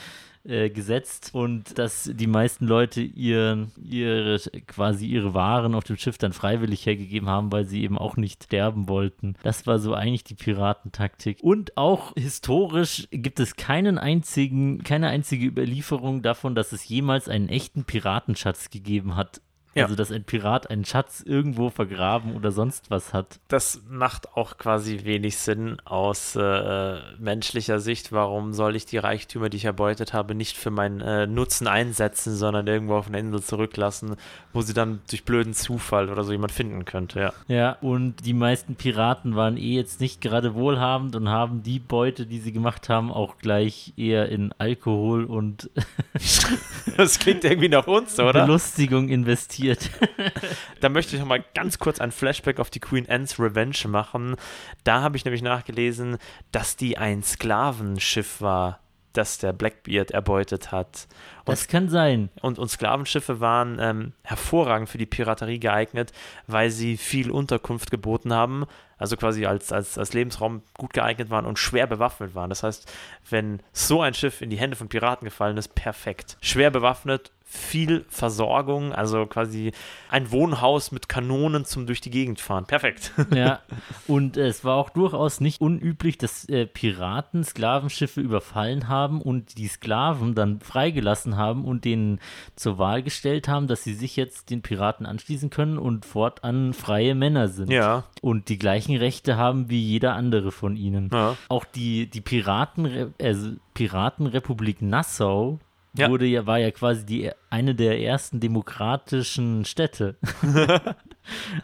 äh, gesetzt und dass die meisten Leute ihren, ihre, quasi ihre Waren auf dem Schiff dann freiwillig hergegeben haben, weil sie eben auch nicht sterben wollten. Das war so eigentlich die Piratentaktik. Und auch historisch gibt es keinen einzigen, keine einzige Überlieferung davon, dass es jemals einen echten Piratenschatz gegeben hat. Ja. Also, dass ein Pirat einen Schatz irgendwo vergraben oder sonst was hat. das macht auch quasi wenig Sinn aus äh, menschlicher Sicht. Warum soll ich die Reichtümer, die ich erbeutet habe, nicht für meinen äh, Nutzen einsetzen, sondern irgendwo auf einer Insel zurücklassen, wo sie dann durch blöden Zufall oder so jemand finden könnte, ja. Ja, und die meisten Piraten waren eh jetzt nicht gerade wohlhabend und haben die Beute, die sie gemacht haben, auch gleich eher in Alkohol und Das klingt irgendwie nach uns, oder? Belustigung investiert. Da möchte ich noch mal ganz kurz ein Flashback auf die Queen Anne's Revenge machen. Da habe ich nämlich nachgelesen, dass die ein Sklavenschiff war, das der Blackbeard erbeutet hat. Und Das kann sein. Und, und Sklavenschiffe waren ähm, hervorragend für die Piraterie geeignet, weil sie viel Unterkunft geboten haben, also quasi als, als, als Lebensraum gut geeignet waren und schwer bewaffnet waren. Das heißt, wenn so ein Schiff in die Hände von Piraten gefallen ist, perfekt. Schwer bewaffnet, viel Versorgung, also quasi ein Wohnhaus mit Kanonen zum durch die Gegend fahren. Perfekt. Ja, und es war auch durchaus nicht unüblich, dass äh, Piraten Sklavenschiffe überfallen haben und die Sklaven dann freigelassen haben und denen zur Wahl gestellt haben, dass sie sich jetzt den Piraten anschließen können und fortan freie Männer sind. Ja. Und die gleichen Rechte haben wie jeder andere von ihnen. Ja. Auch die, die Piraten, also Piratenrepublik Nassau Ja. wurde ja, war ja quasi die, eine der ersten demokratischen Städte.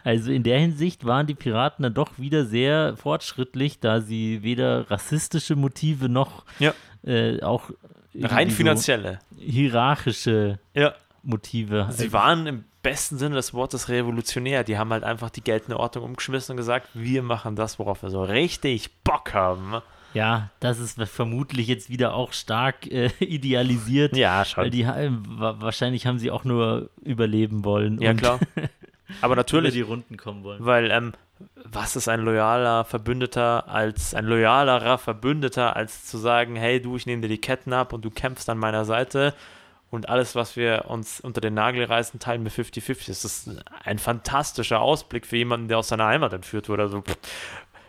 also in der Hinsicht waren die Piraten dann doch wieder sehr fortschrittlich, da sie weder rassistische Motive noch Ja. äh, auch Rein irgendwie so finanzielle. hierarchische Ja. Motive. Sie waren im besten Sinne des Wortes revolutionär. Die haben halt einfach die geltende Ordnung umgeschmissen und gesagt, wir machen das, worauf wir so richtig Bock haben. Ja, das ist vermutlich jetzt wieder auch stark äh, idealisiert. Ja, Weil die wa- wahrscheinlich haben sie auch nur überleben wollen Ja, klar. Aber natürlich, die Runden kommen wollen. weil, ähm, was ist ein loyaler Verbündeter als ein loyalerer Verbündeter, als zu sagen, hey du, ich nehme dir die Ketten ab und du kämpfst an meiner Seite und alles, was wir uns unter den Nagel reißen, teilen wir 50-50. Das ist ein fantastischer Ausblick für jemanden, der aus seiner Heimat entführt wurde. Also, pff,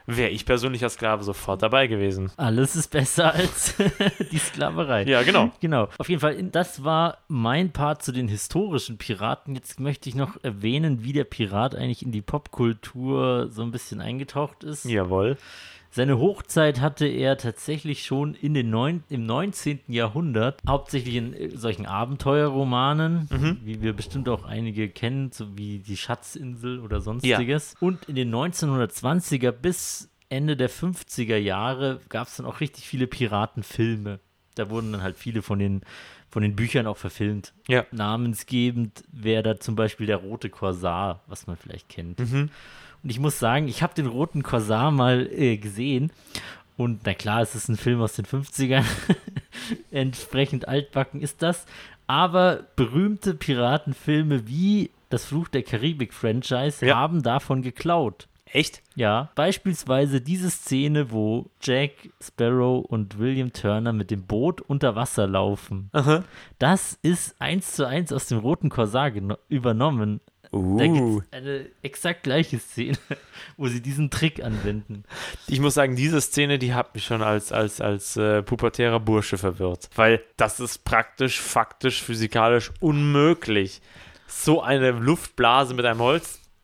wäre ich persönlich als Sklave sofort dabei gewesen. Alles ist besser als die Sklaverei. Ja, genau. Genau. Auf jeden Fall, das war mein Part zu den historischen Piraten. Jetzt möchte ich noch erwähnen, wie der Pirat eigentlich in die Popkultur so ein bisschen eingetaucht ist. Jawohl. Seine Hochzeit hatte er tatsächlich schon in den neun, im 19. Jahrhundert, hauptsächlich in äh, solchen Abenteuerromanen, wie wir bestimmt auch einige kennen, so wie die Schatzinsel oder sonstiges. Und in den 1920er bis Ende der 50er Jahre gab es dann auch richtig viele Piratenfilme. Da wurden dann halt viele von den, von den Büchern auch verfilmt. Ja. Namensgebend wäre da zum Beispiel der Rote Korsar, was man vielleicht kennt. Und ich muss sagen, ich habe den Roten Korsar mal äh, gesehen. Und na klar, es ist ein Film aus den 50ern. Entsprechend altbacken ist das. Aber berühmte Piratenfilme wie das Fluch der Karibik-Franchise Ja. haben davon geklaut. Echt? Ja, beispielsweise diese Szene, wo Jack Sparrow und William Turner mit dem Boot unter Wasser laufen. Das ist eins zu eins aus dem Roten Korsar geno- übernommen. Da gibt Uh. es eine exakt gleiche Szene, wo sie diesen Trick anwenden. Ich muss sagen, diese Szene, die hat mich schon als, als, als äh, pubertärer Bursche verwirrt. Weil das ist praktisch, faktisch, physikalisch unmöglich, so eine Luftblase mit einem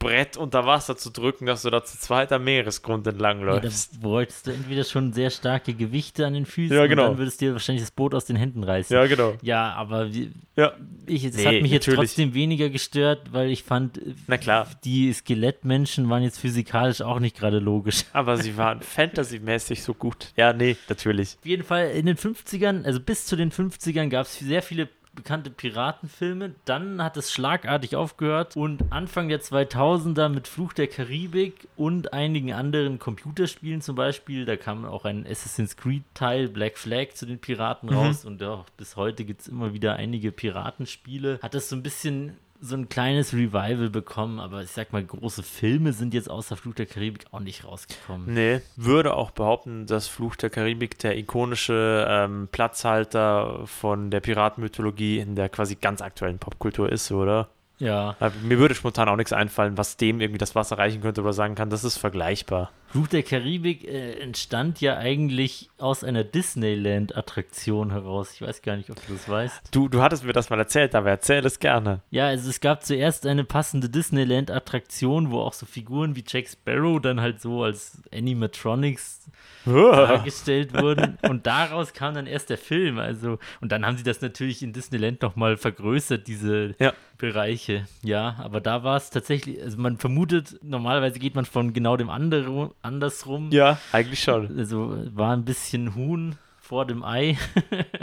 Holzbrett unter Wasser zu drücken, dass du da zu zweit am Meeresgrund entlang Ja, da bräuchtest du entweder schon sehr starke Gewichte an den Füßen Ja, genau. und dann würdest du dir wahrscheinlich das Boot aus den Händen reißen. Ja, genau. Ja, aber wie, Ja, ich, es Nee, hat mich jetzt natürlich. trotzdem weniger gestört, weil ich fand, na klar. die Skelettmenschen waren jetzt physikalisch auch nicht gerade logisch. Aber sie waren fantasymäßig so gut. Ja, nee, natürlich. Auf jeden Fall in den 50ern, also bis zu den 50ern gab es sehr viele bekannte Piratenfilme. Dann hat es schlagartig aufgehört und Anfang der 2000er mit Fluch der Karibik und einigen anderen Computerspielen zum Beispiel, da kam auch ein Assassin's Creed Teil, Black Flag zu den Piraten raus und auch bis heute gibt es immer wieder einige Piratenspiele. Hat das so ein bisschen so ein kleines Revival bekommen, aber ich sag mal, große Filme sind jetzt außer Fluch der Karibik auch nicht rausgekommen. Nee, würde auch behaupten, dass Fluch der Karibik der ikonische ähm, Platzhalter von der Piratenmythologie in der quasi ganz aktuellen Popkultur ist, oder? Ja. Äh, Mir würde spontan auch nichts einfallen, was dem irgendwie das Wasser reichen könnte oder sagen kann, das ist vergleichbar. Fluch der Karibik äh, entstand ja eigentlich aus einer Disneyland-Attraktion heraus. Ich weiß gar nicht, ob du das weißt. Du, du hattest mir das mal erzählt, aber erzähl es gerne. Ja, also es gab zuerst eine passende Disneyland-Attraktion, wo auch so Figuren wie Jack Sparrow dann halt so als Animatronics dargestellt wurden. Und daraus kam dann erst der Film. Also, und dann haben sie das natürlich in Disneyland nochmal vergrößert, diese Ja. Bereiche. Ja, aber da war es tatsächlich, also man vermutet, normalerweise geht man von genau dem anderen andersrum. Ja, eigentlich schon. Also war ein bisschen Huhn vor dem Ei.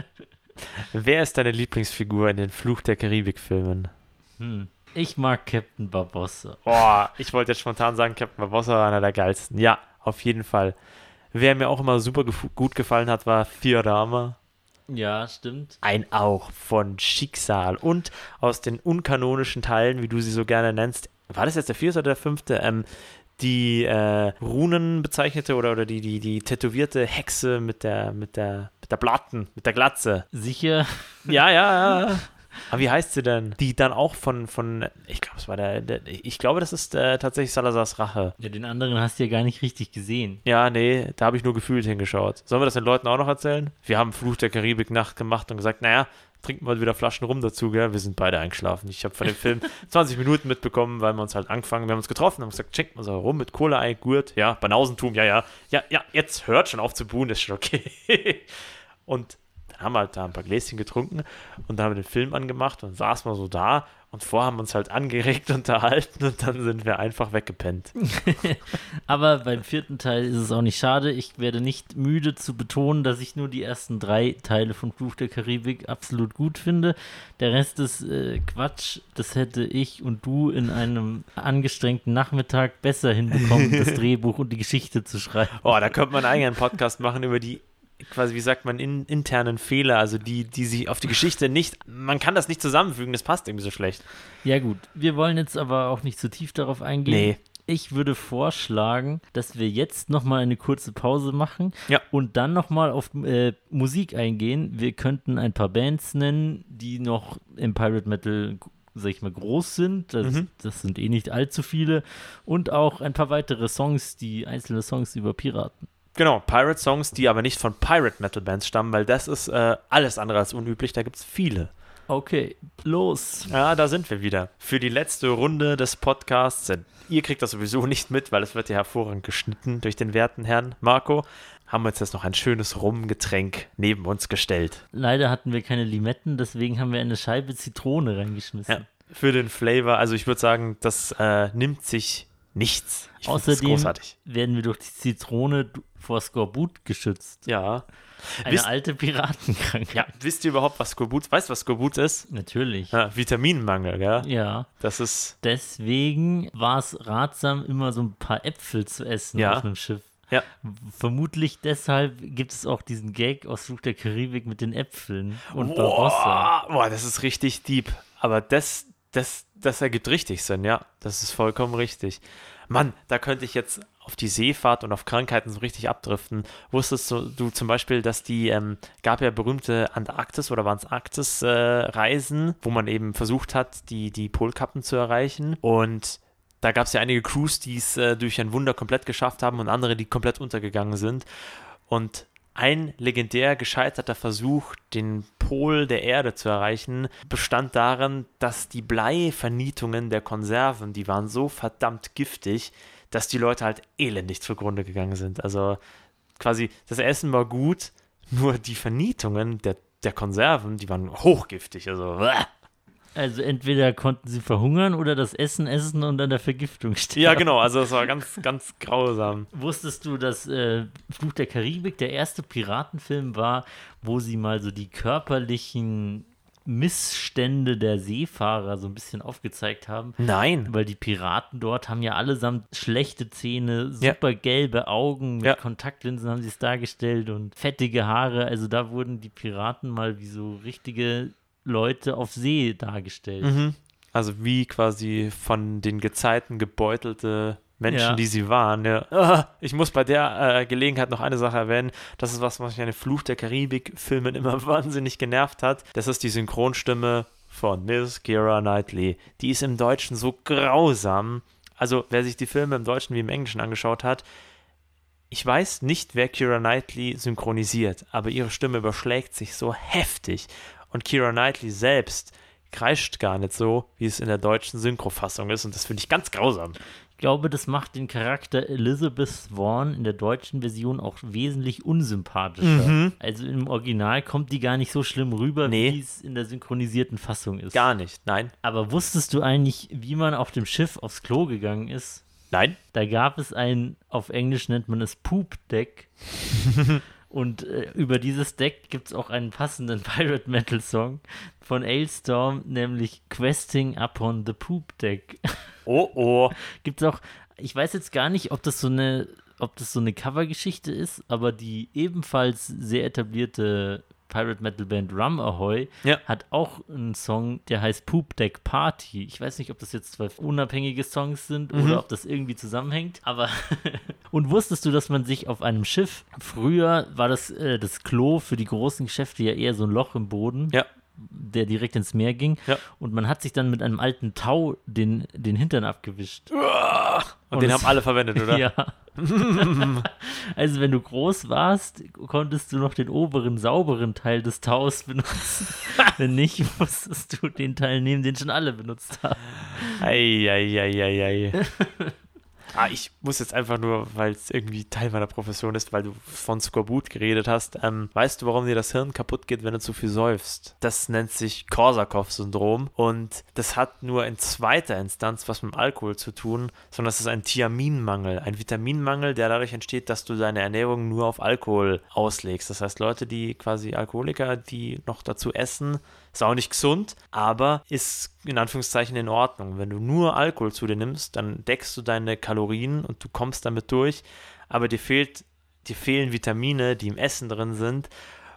Wer ist deine Lieblingsfigur in den Fluch der Karibik-Filmen? Hm. Ich mag Captain Barbossa. Boah, ich wollte jetzt spontan sagen, Captain Barbossa war einer der geilsten. Ja, auf jeden Fall. Wer mir auch immer super gut gefallen hat, war Fiorama. Ja, stimmt. Ein Auch von Schicksal. Und aus den unkanonischen Teilen, wie du sie so gerne nennst, war das jetzt der vierte oder der fünfte? Ähm, die äh, Runen bezeichnete oder, oder die, die, die tätowierte Hexe mit der, mit der, mit der Blatten, mit der Glatze. Sicher. Ja, ja, ja. Aber wie heißt sie denn? Die dann auch von, von ich glaube, es war der, der, ich glaube, das ist äh, tatsächlich Salazars Rache. Ja, den anderen hast du ja gar nicht richtig gesehen. Ja, nee, da habe ich nur gefühlt hingeschaut. Sollen wir das den Leuten auch noch erzählen? Wir haben Fluch der Karibik Nacht gemacht und gesagt, naja, trinken wir wieder Flaschen rum dazu, gell? Wir sind beide eingeschlafen. Ich habe von dem Film 20 Minuten mitbekommen, weil wir uns halt angefangen, wir haben uns getroffen, haben gesagt, schenkt mal so rum mit Cola, Gurt, ja, Banausentum, ja, ja, ja, ja, jetzt hört schon auf zu buhen, ist schon okay. und dann haben wir halt da ein paar Gläschen getrunken und dann haben wir den Film angemacht und saßen wir so da und vorher haben wir uns halt angeregt unterhalten und dann sind wir einfach weggepennt. Aber beim vierten Teil ist es auch nicht schade. Ich werde nicht müde zu betonen, dass ich nur die ersten drei Teile von Fluch der Karibik absolut gut finde. Der Rest ist äh, Quatsch. Das hätte ich und du in einem angestrengten Nachmittag besser hinbekommen, das Drehbuch und die Geschichte zu schreiben. Oh, da könnte man eigentlich einen Podcast machen über die, quasi, wie sagt man, in, internen Fehler, also die, die sich auf die Geschichte nicht, man kann das nicht zusammenfügen, das passt irgendwie so schlecht. Ja gut, wir wollen jetzt aber auch nicht zu tief darauf eingehen. Nee. Ich würde vorschlagen, dass wir jetzt nochmal eine kurze Pause machen Ja. und dann nochmal auf äh, Musik eingehen. Wir könnten ein paar Bands nennen, die noch im Pirate Metal sag ich mal, groß sind. Das, Mhm. das sind eh nicht allzu viele. Und auch ein paar weitere Songs, die einzelne Songs über Piraten. Genau, Pirate-Songs, die aber nicht von Pirate-Metal-Bands stammen, weil das ist äh, alles andere als unüblich. Da gibt es viele. Okay, los. Ja, da sind wir wieder. Für die letzte Runde des Podcasts. Ihr kriegt das sowieso nicht mit, weil es wird ja hervorragend geschnitten durch den werten Herrn Marco. Haben wir uns jetzt noch ein schönes Rumgetränk neben uns gestellt. Leider hatten wir keine Limetten, deswegen haben wir eine Scheibe Zitrone reingeschmissen. Ja, für den Flavor. Also ich würde sagen, das äh, nimmt sich nichts. Ich Außerdem großartig. werden wir durch die Zitrone vor Skorbut geschützt. Ja. Eine Wisst- alte Piratenkrankheit. Ja, wisst ihr überhaupt, was Skorbut, weißt du, was Skorbut ist? Natürlich. Ja, Vitaminmangel, gell? Ja. Das ist, Deswegen war es ratsam, immer so ein paar Äpfel zu essen Ja. auf einem Schiff. ja, Vermutlich deshalb gibt es auch diesen Gag aus Flug der Karibik mit den Äpfeln und Barossa. Boah, boah, das ist richtig deep. Aber das, das, das ergibt richtig Sinn, ja. Das ist vollkommen richtig. Mann, da könnte ich jetzt auf die Seefahrt und auf Krankheiten so richtig abdriften. Wusstest du, du zum Beispiel, dass die, ähm, gab ja berühmte Antarktis oder waren es Arktis-Reisen, wo man eben versucht hat, die, die Polkappen zu erreichen. Und da gab es ja einige Crews, die es äh, durch ein Wunder komplett geschafft haben und andere, die komplett untergegangen sind. Und ein legendär gescheiterter Versuch, den Pol der Erde zu erreichen, bestand darin, dass die Bleivernietungen der Konserven, die waren so verdammt giftig, dass die Leute halt elendig zugrunde gegangen sind. Also quasi, das Essen war gut, nur die Vernietungen der, der Konserven, die waren hochgiftig. Also. Also entweder konnten sie verhungern oder das Essen essen und an der Vergiftung sterben. ja, genau, also es war ganz, ganz grausam. Wusstest du, dass äh, Fluch der Karibik der erste Piratenfilm war, wo sie mal so die körperlichen Missstände der Seefahrer so ein bisschen aufgezeigt haben? Nein. Weil die Piraten dort haben ja allesamt schlechte Zähne, super gelbe Augen, mit Ja. Kontaktlinsen haben sie es dargestellt und fettige Haare. Also da wurden die Piraten mal wie so richtige Leute auf See dargestellt. Mhm. Also wie quasi von den Gezeiten gebeutelte Menschen, Ja. die sie waren. Ja. Ah, Ich muss bei der äh, Gelegenheit noch eine Sache erwähnen. Das ist was, was mich an den Fluch der Karibik-Filmen immer wahnsinnig genervt hat. Das ist die Synchronstimme von Miss Keira Knightley. Die ist im Deutschen so grausam. Also wer sich die Filme im Deutschen wie im Englischen angeschaut hat, ich weiß nicht, wer Kira Knightley synchronisiert, aber ihre Stimme überschlägt sich so heftig. Und Kira Knightley selbst kreischt gar nicht so, wie es in der deutschen Synchrofassung ist. Und das finde ich ganz grausam. Ich glaube, das macht den Charakter Elizabeth Swan in der deutschen Version auch wesentlich unsympathischer. Also im Original kommt die gar nicht so schlimm rüber, Nee. wie es in der synchronisierten Fassung ist. Gar nicht. Nein. Aber wusstest du eigentlich, wie man auf dem Schiff aufs Klo gegangen ist? Nein. Da gab es ein, auf Englisch nennt man es Poop Deck. Und äh, über dieses Deck gibt es auch einen passenden Pirate Metal Song von Ailstorm, nämlich Questing Upon the Poop Deck. Oh, oh. gibt es auch, ich weiß jetzt gar nicht, ob das so eine, ob das so eine Covergeschichte ist, aber die ebenfalls sehr etablierte Pirate Metal Band Rum Ahoy Ja. hat auch einen Song, der heißt Poop Deck Party. Ich weiß nicht, ob das jetzt zwei unabhängige Songs sind Mhm. oder ob das irgendwie zusammenhängt, aber und wusstest du, dass man sich auf einem Schiff früher war das äh, das Klo für die großen Geschäfte ja eher so ein Loch im Boden Ja. Der direkt ins Meer ging. Ja. Und man hat sich dann mit einem alten Tau den, den Hintern abgewischt. Und, Und den haben alle verwendet, oder? Ja. also wenn du groß warst, konntest du noch den oberen, sauberen Teil des Taus benutzen. wenn nicht, musstest du den Teil nehmen, den schon alle benutzt haben. Eieieiei. Ah, ich muss jetzt einfach nur, weil es irgendwie Teil meiner Profession ist, weil du von Skorbut geredet hast. Ähm, weißt du, warum dir das Hirn kaputt geht, wenn du zu viel säufst? Das nennt sich Korsakow-Syndrom und das hat nur in zweiter Instanz was mit Alkohol zu tun, sondern es ist ein Thiaminmangel. Ein Vitaminmangel, der dadurch entsteht, dass du deine Ernährung nur auf Alkohol auslegst. Das heißt, Leute, die quasi Alkoholiker, die noch dazu essen, ist auch nicht gesund, aber ist in Anführungszeichen in Ordnung. Wenn du nur Alkohol zu dir nimmst, dann deckst du deine Kalorien und du kommst damit durch, aber dir fehlt, dir fehlen Vitamine, die im Essen drin sind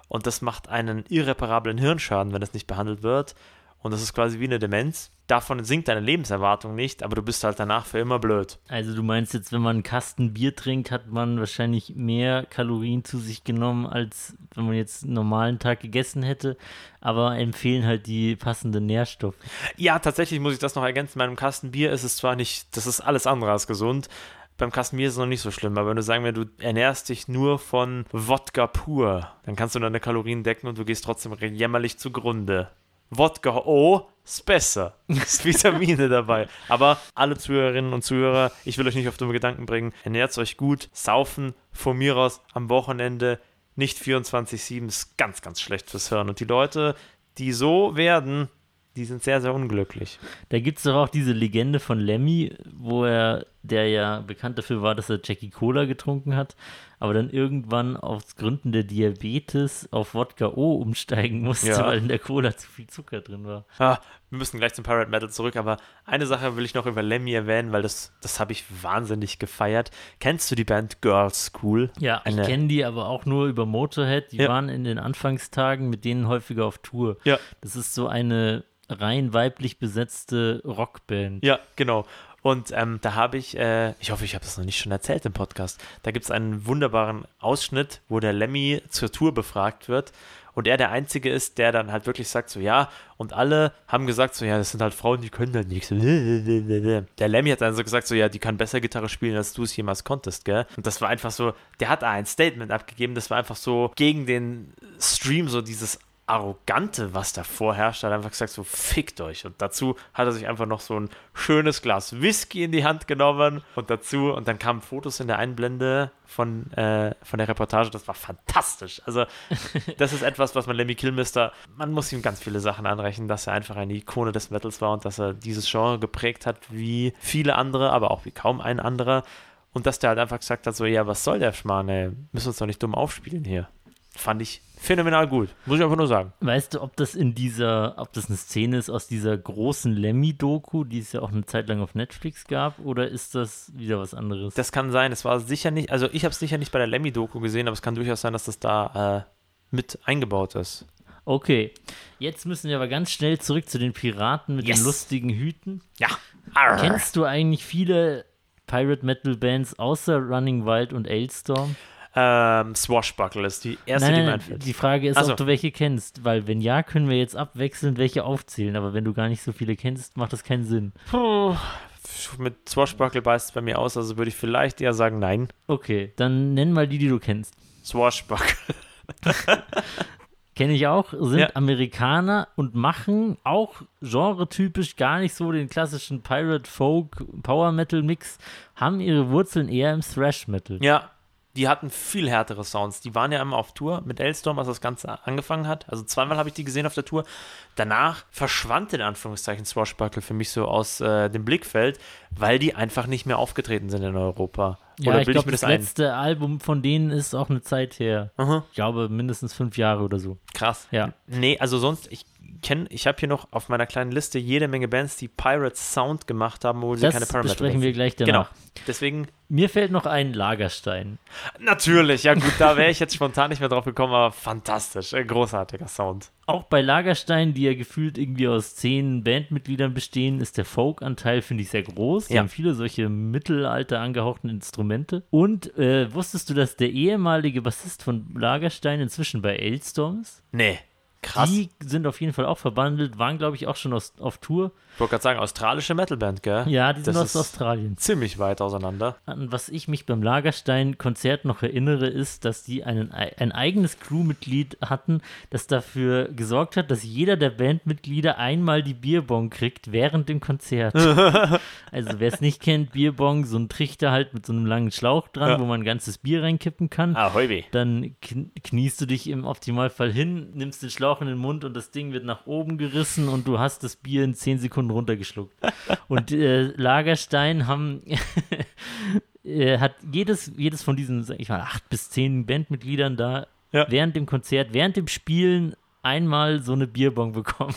und das macht einen irreparablen Hirnschaden, wenn das nicht behandelt wird. Und das ist quasi wie eine Demenz. Davon sinkt deine Lebenserwartung nicht, aber du bist halt danach für immer blöd. Also du meinst jetzt, wenn man einen Kasten Bier trinkt, hat man wahrscheinlich mehr Kalorien zu sich genommen, als wenn man jetzt einen normalen Tag gegessen hätte, aber empfehlen halt die passenden Nährstoffe. Ja, tatsächlich muss ich das noch ergänzen. Bei einem Kasten Bier ist es zwar nicht, das ist alles andere als gesund. Beim Kasten Bier ist es noch nicht so schlimm, aber wenn du sagen wir, du ernährst dich nur von Wodka pur, dann kannst du deine Kalorien decken und du gehst trotzdem jämmerlich zugrunde. Wodka, oh, ist besser. Ist Vitamine dabei. Aber alle Zuhörerinnen und Zuhörer, ich will euch nicht auf dumme Gedanken bringen. Ernährt euch gut. Saufen von mir aus am Wochenende nicht 24-7 ist ganz, ganz schlecht fürs Hirn. Und die Leute, die so werden, die sind sehr, sehr unglücklich. Da gibt es doch auch diese Legende von Lemmy, wo er, der ja bekannt dafür war, dass er Jackie Cola getrunken hat, aber dann irgendwann aus Gründen der Diabetes auf Wodka O umsteigen musste, Ja. weil in der Cola zu viel Zucker drin war. Ah, wir müssen gleich zum Pirate Metal zurück, aber eine Sache will ich noch über Lemmy erwähnen, weil das, das habe ich wahnsinnig gefeiert. Kennst du die Band Girls School? Ja, Eine- ich kenne die aber auch nur über Motorhead. Die Ja. waren in den Anfangstagen mit denen häufiger auf Tour. Ja. Das ist so eine rein weiblich besetzte Rockband. Ja, genau. Und ähm, da habe ich, äh, ich hoffe, ich habe das noch nicht schon erzählt im Podcast, da gibt es einen wunderbaren Ausschnitt, wo der Lemmy zur Tour befragt wird und er der Einzige ist, der dann halt wirklich sagt, so ja, und alle haben gesagt, so ja, das sind halt Frauen, die können da nichts. Der Lemmy hat dann so gesagt, so ja, die kann besser Gitarre spielen, als du es jemals konntest, gell? Und das war einfach so, der hat ein Statement abgegeben, das war einfach so gegen den Stream, so dieses Arrogante, was da vorherrscht, hat einfach gesagt, so fickt euch. Und dazu hat er sich einfach noch so ein schönes Glas Whisky in die Hand genommen und dazu, und dann kamen Fotos in der Einblende von, äh, von der Reportage, das war fantastisch. Also, das ist etwas, was man Lemmy Kilmister, man muss ihm ganz viele Sachen anrechnen, dass er einfach eine Ikone des Metals war und dass er dieses Genre geprägt hat, wie viele andere, aber auch wie kaum ein anderer. Und dass der halt einfach gesagt hat, so, ja, was soll der Schmarrn, ey? Müssen uns doch nicht dumm aufspielen hier. Fand ich phänomenal gut. Muss ich einfach nur sagen. Weißt du, ob das in dieser, ob das eine Szene ist aus dieser großen Lemmy-Doku, die es ja auch eine Zeit lang auf Netflix gab, oder ist das wieder was anderes? Das kann sein. Es war sicher nicht, also ich habe es sicher nicht bei der Lemmy-Doku gesehen, aber es kann durchaus sein, dass das da äh, mit eingebaut ist. Okay, jetzt müssen wir aber ganz schnell zurück zu den Piraten mit Yes. den lustigen Hüten. Ja. Kennst du eigentlich viele Pirate Metal Bands außer Running Wild und Ailstorm? Ähm, Swashbuckle ist die erste, nein, die mir nein, einfällt. die Frage ist, Ach so. ob du welche kennst, weil wenn ja, können wir jetzt abwechselnd welche aufzählen, aber wenn du gar nicht so viele kennst, macht das keinen Sinn. Puh, mit Swashbuckle beißt es bei mir aus, also würde ich vielleicht eher sagen, nein. Okay, dann nenn mal die, die du kennst. Swashbuckle. Kenne ich auch, sind Ja. Amerikaner und machen auch genretypisch gar nicht so den klassischen Pirate Folk Power Metal Mix, haben ihre Wurzeln eher im Thrash Metal. Ja, die hatten viel härtere Sounds. Die waren ja immer auf Tour mit Elstorm, als das Ganze angefangen hat. Also zweimal habe ich die gesehen auf der Tour. Danach verschwand in Anführungszeichen Swashbuckle für mich so aus äh, dem Blickfeld, weil die einfach nicht mehr aufgetreten sind in Europa. Ja, Oder ich glaube, das ein? letzte Album von denen ist auch eine Zeit her. Aha, Ich glaube, mindestens fünf Jahre oder so. krass. Ja. Nee, also sonst, ich kenne, ich habe hier noch auf meiner kleinen Liste jede Menge Bands, die Pirate Sound gemacht haben, obwohl sie keine Parameter besprechen wir gleich Genau. danach. Deswegen, Mir fällt noch ein Lagerstein. natürlich, ja gut, da wäre ich jetzt spontan nicht mehr drauf gekommen, aber fantastisch, äh, großartiger Sound. Auch bei Lagerstein, die ja gefühlt irgendwie aus zehn Bandmitgliedern bestehen, ist der Folk-Anteil, finde ich, sehr groß. Die Ja. haben viele solche Mittelalter angehauchten Instrumente. Und äh, wusstest du, dass der ehemalige Bassist von Lagerstein inzwischen bei Ailstorm ist? Nee, krass. Die sind auf jeden Fall auch verbandelt, waren, glaube ich, auch schon aus, auf Tour. Ich wollte gerade sagen, australische Metalband, gell? Ja, die sind Das aus Australien. Ziemlich weit auseinander. An was ich mich beim Lagerstein-Konzert noch erinnere, ist, dass die einen, ein eigenes Crewmitglied hatten, das dafür gesorgt hat, dass jeder der Bandmitglieder einmal die Bierbong kriegt während dem Konzert. also wer es nicht kennt, Bierbong, so ein Trichter halt mit so einem langen Schlauch dran, Ja. wo man ein ganzes Bier reinkippen kann. Ah. Dann kn kniest du dich im Optimalfall hin, nimmst den Schlauch in den Mund und das Ding wird nach oben gerissen und du hast das Bier in 10 Sekunden runtergeschluckt. Und äh, Lagerstein haben äh, hat jedes, jedes von diesen, ich mal, acht bis zehn Bandmitgliedern da Ja. während dem Konzert, während dem Spielen einmal so eine Bierbong bekommen.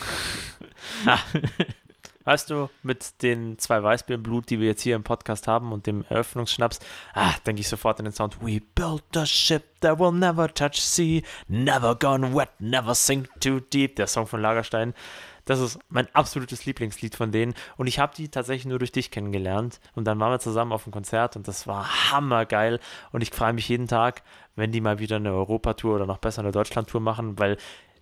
Weißt du, mit den zwei Weißbier im Blut, die wir jetzt hier im Podcast haben und dem Eröffnungsschnaps, ah, denke ich sofort an den Sound. We built a ship that will never touch sea, never gone wet, never sink too deep. Der Song von Lagerstein. Das ist mein absolutes Lieblingslied von denen. Und ich habe die tatsächlich nur durch dich kennengelernt. Und dann waren wir zusammen auf dem Konzert und das war hammergeil. Und ich freue mich jeden Tag, wenn die mal wieder eine Europatour oder noch besser eine Deutschlandtour machen, weil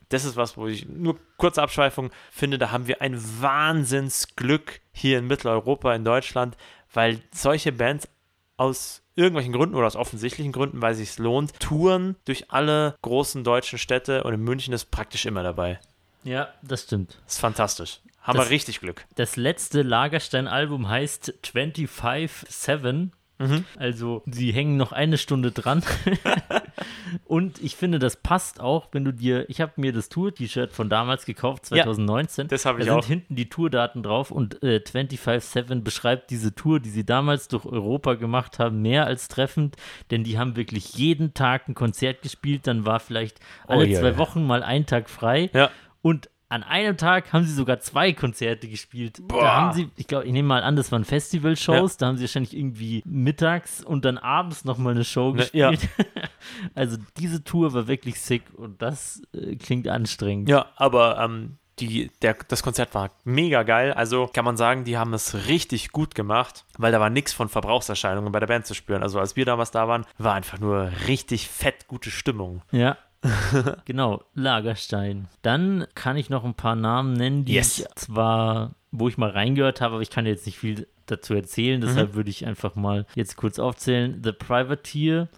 das ist was, wo ich nur kurze Abschweifung finde, da haben wir ein Wahnsinnsglück hier in Mitteleuropa, in Deutschland, weil solche Bands aus irgendwelchen Gründen oder aus offensichtlichen Gründen, weil es sich lohnt, touren durch alle großen deutschen Städte und in München ist praktisch immer dabei. Ja, das stimmt. Das ist fantastisch. Haben Das- wir richtig Glück. Das letzte Lagerstein-Album heißt 25-7. Mhm. Also, sie hängen noch eine Stunde dran. Und ich finde, das passt auch, wenn du dir, ich habe mir das Tour-T-Shirt von damals gekauft, 2019. das habe ich da sind auch. hinten die Tourdaten drauf und äh, 25-7 beschreibt diese Tour, die sie damals durch Europa gemacht haben, mehr als treffend, denn die haben wirklich jeden Tag ein Konzert gespielt, dann war vielleicht alle Oh, ja, zwei ja. Wochen mal ein Tag frei. Ja. Und an einem Tag haben sie sogar zwei Konzerte gespielt. Boah. Da haben sie, ich glaube, ich nehme mal an, das waren Festivalshows. Da haben sie wahrscheinlich irgendwie mittags und dann abends nochmal eine Show Ne, ja. gespielt. also diese Tour war wirklich sick und das äh, klingt anstrengend. Ja, aber ähm, die, der, das Konzert war mega geil. Also kann man sagen, die haben es richtig gut gemacht, weil da war nichts von Verbrauchserscheinungen bei der Band zu spüren. Also als wir damals da waren, war einfach nur richtig fett gute Stimmung. Ja. genau, Lagerstein. Dann kann ich noch ein paar Namen nennen, die Yes. ich zwar, wo ich mal reingehört habe, aber ich kann jetzt nicht viel dazu erzählen, Mhm. deshalb würde ich einfach mal jetzt kurz aufzählen. The Privateer,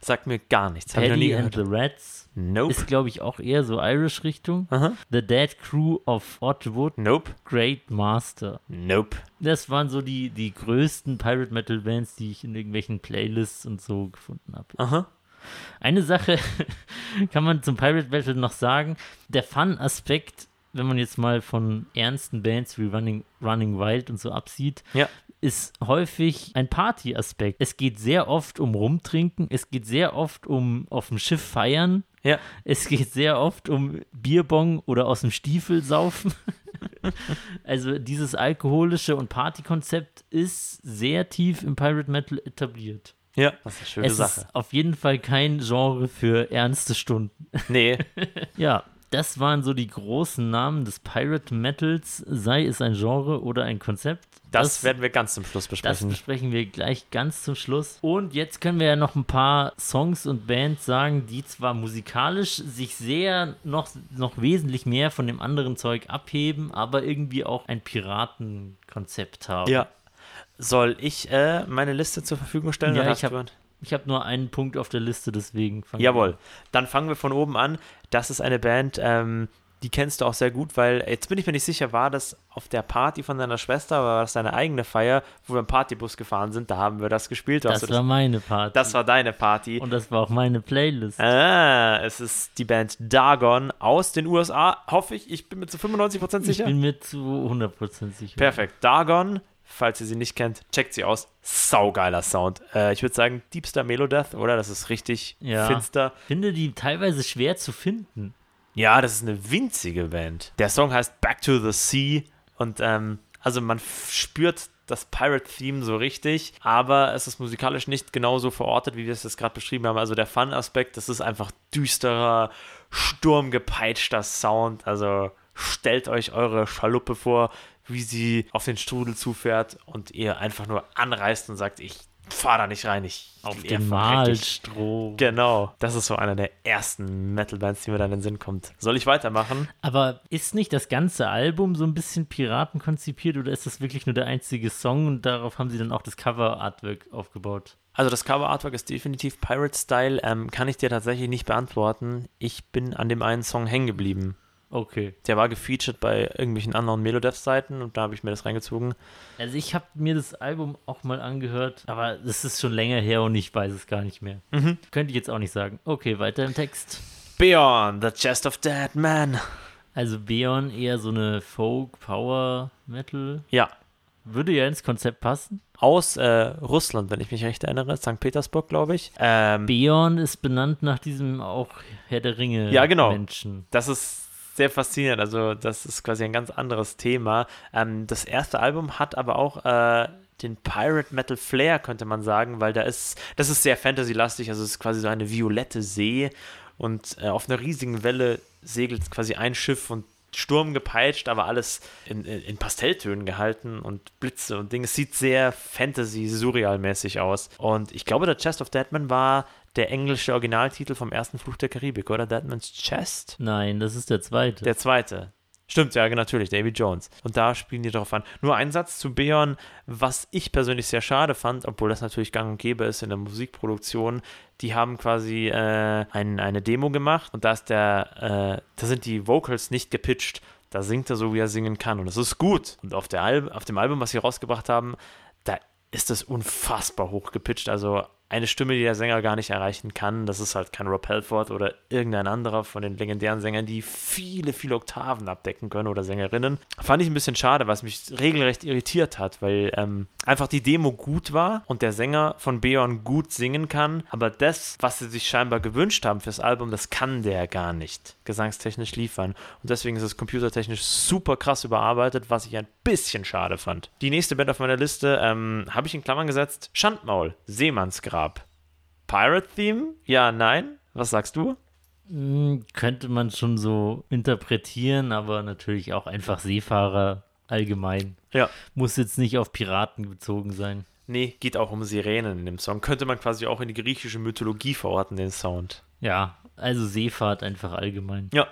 Sagt mir gar nichts. Paddy and the Rats, Nope. ist glaube ich auch eher so Irish-Richtung. The Dead Crew of Otwood, Nope. Great Master. Nope. Das waren so die, die größten Pirate Metal Bands, die ich in irgendwelchen Playlists und so gefunden habe. Aha. Eine Sache kann man zum Pirate Metal noch sagen. Der Fun-Aspekt, wenn man jetzt mal von ernsten Bands wie Running, Running Wild und so absieht, Ja. ist häufig ein Party-Aspekt. Es geht sehr oft um Rumtrinken, es geht sehr oft um auf dem Schiff feiern, Ja. es geht sehr oft um Bierbong oder aus dem Stiefel saufen. also dieses alkoholische und Partykonzept ist sehr tief im Pirate Metal etabliert. Ja. Das ist eine schöne es Sache. ist auf jeden Fall kein Genre für ernste Stunden. Nee. Ja, das waren so die großen Namen des Pirate Metals, sei es ein Genre oder ein Konzept. Das, werden wir ganz zum Schluss das besprechen. besprechen wir gleich ganz zum Schluss. Und jetzt können wir ja noch ein paar Songs und Bands sagen, die zwar musikalisch sich sehr noch, noch wesentlich mehr von dem anderen Zeug abheben, aber irgendwie auch ein Piratenkonzept haben. ja. Soll ich äh, meine Liste zur Verfügung stellen? Ja, ich du hab- Ich habe nur einen Punkt auf der Liste, deswegen fangen wir Jawohl. Dann fangen wir von oben an. Das ist eine Band, ähm, die kennst du auch sehr gut, weil jetzt bin ich mir nicht sicher, war das auf der Party von deiner Schwester oder war das deine eigene Feier, wo wir im Partybus gefahren sind? Da haben wir das gespielt. Das du war meine Party. das war deine Party. und das war auch meine Playlist. Ah, es ist die Band Dagon aus den USA, hoffe ich. Ich bin mir zu 95% Ich sicher. bin mir zu 100% sicher. Perfekt. Dagon, falls ihr sie nicht kennt, checkt sie aus. Saugeiler Sound. Äh, ich würde sagen, Deepster Melodeath, oder? Das ist richtig Ja. finster. Finde die teilweise schwer zu finden. Ja, das ist eine winzige Band. Der Song heißt Back to the Sea und ähm, also man spürt das Pirate-Theme so richtig, aber es ist musikalisch nicht genauso verortet, wie wir es jetzt gerade beschrieben haben. Also der Fun-Aspekt, das ist einfach düsterer, sturmgepeitschter Sound. Also stellt euch eure Schaluppe vor, wie sie auf den Strudel zufährt und ihr einfach nur anreißt und sagt, ich fahr da nicht rein, ich Auf ihr den. Malstroh. Genau, das ist so einer der ersten Metal-Bands, die mir dann in den Sinn kommt. Soll ich weitermachen? Aber ist nicht das ganze Album so ein bisschen Piraten konzipiert oder ist das wirklich nur der einzige Song und darauf haben sie dann auch das Cover-Artwork aufgebaut? Also das Cover-Artwork ist definitiv Pirate-Style, ähm, kann ich dir tatsächlich nicht beantworten. Ich bin an dem einen Song hängen geblieben. Okay. Der war gefeatured bei irgendwelchen anderen Melodeath-Seiten und da habe ich mir das reingezogen. Also ich habe mir das Album auch mal angehört, aber das ist schon länger her und ich weiß es gar nicht mehr. Mhm. Könnte ich jetzt auch nicht sagen. Okay, weiter im Text. Beyond the Chest of Dead Man. Also Beon eher so eine Folk, Power, Metal. Ja, Würde ja ins Konzept passen. aus äh, Russland, wenn ich mich recht erinnere. St. Petersburg, glaube ich. Ähm, Beon ist benannt nach diesem auch Herr der Ringe Ja, genau. Menschen. das ist sehr faszinierend. Also, das ist quasi ein ganz anderes Thema. Ähm, das erste Album hat aber auch äh, den Pirate Metal Flair, könnte man sagen, weil da ist, das ist sehr Fantasy-lastig. Also, es ist quasi so eine violette See und äh, auf einer riesigen Welle segelt quasi ein Schiff und Sturm gepeitscht, aber alles in, in, in Pastelltönen gehalten und Blitze und Dinge. Es sieht sehr Fantasy-Surreal-mäßig aus. Und ich glaube, der Chest of Deadman war der englische Originaltitel vom ersten Fluch der Karibik, oder? Deadman's Chest? Nein, das ist der zweite. Der zweite. Stimmt, ja, natürlich, Davy Jones. Und da spielen die darauf an. Nur ein Satz zu Beon, was ich persönlich sehr schade fand, obwohl das natürlich gang und gäbe ist in der Musikproduktion. Die haben quasi äh, ein, eine Demo gemacht und da ist der, äh, da sind die Vocals nicht gepitcht. Da singt er so, wie er singen kann. Und das ist gut. Und auf, der Al auf dem Album, was sie rausgebracht haben, da ist das unfassbar hoch gepitcht. Also eine Stimme, die der Sänger gar nicht erreichen kann. Das ist halt kein Rob Halford oder irgendein anderer von den legendären Sängern, die viele, viele Oktaven abdecken können oder Sängerinnen. Fand ich ein bisschen schade, was mich regelrecht irritiert hat, weil ähm, einfach die Demo gut war und der Sänger von Beon gut singen kann, aber das, was sie sich scheinbar gewünscht haben fürs Album, das kann der gar nicht gesangstechnisch liefern. Und deswegen ist es computertechnisch super krass überarbeitet, was ich ein bisschen schade fand. Die nächste Band auf meiner Liste ähm, habe ich in Klammern gesetzt: Schandmaul, Seemannsgrab. Pirate Theme? Ja, nein? Was sagst du? Hm, könnte man schon so interpretieren, aber natürlich auch einfach Seefahrer allgemein. Ja. Muss jetzt nicht auf Piraten bezogen sein. Nee, geht auch um Sirenen in dem Song. Könnte man quasi auch in die griechische Mythologie verorten, den Sound. Ja, also Seefahrt einfach allgemein. Ja.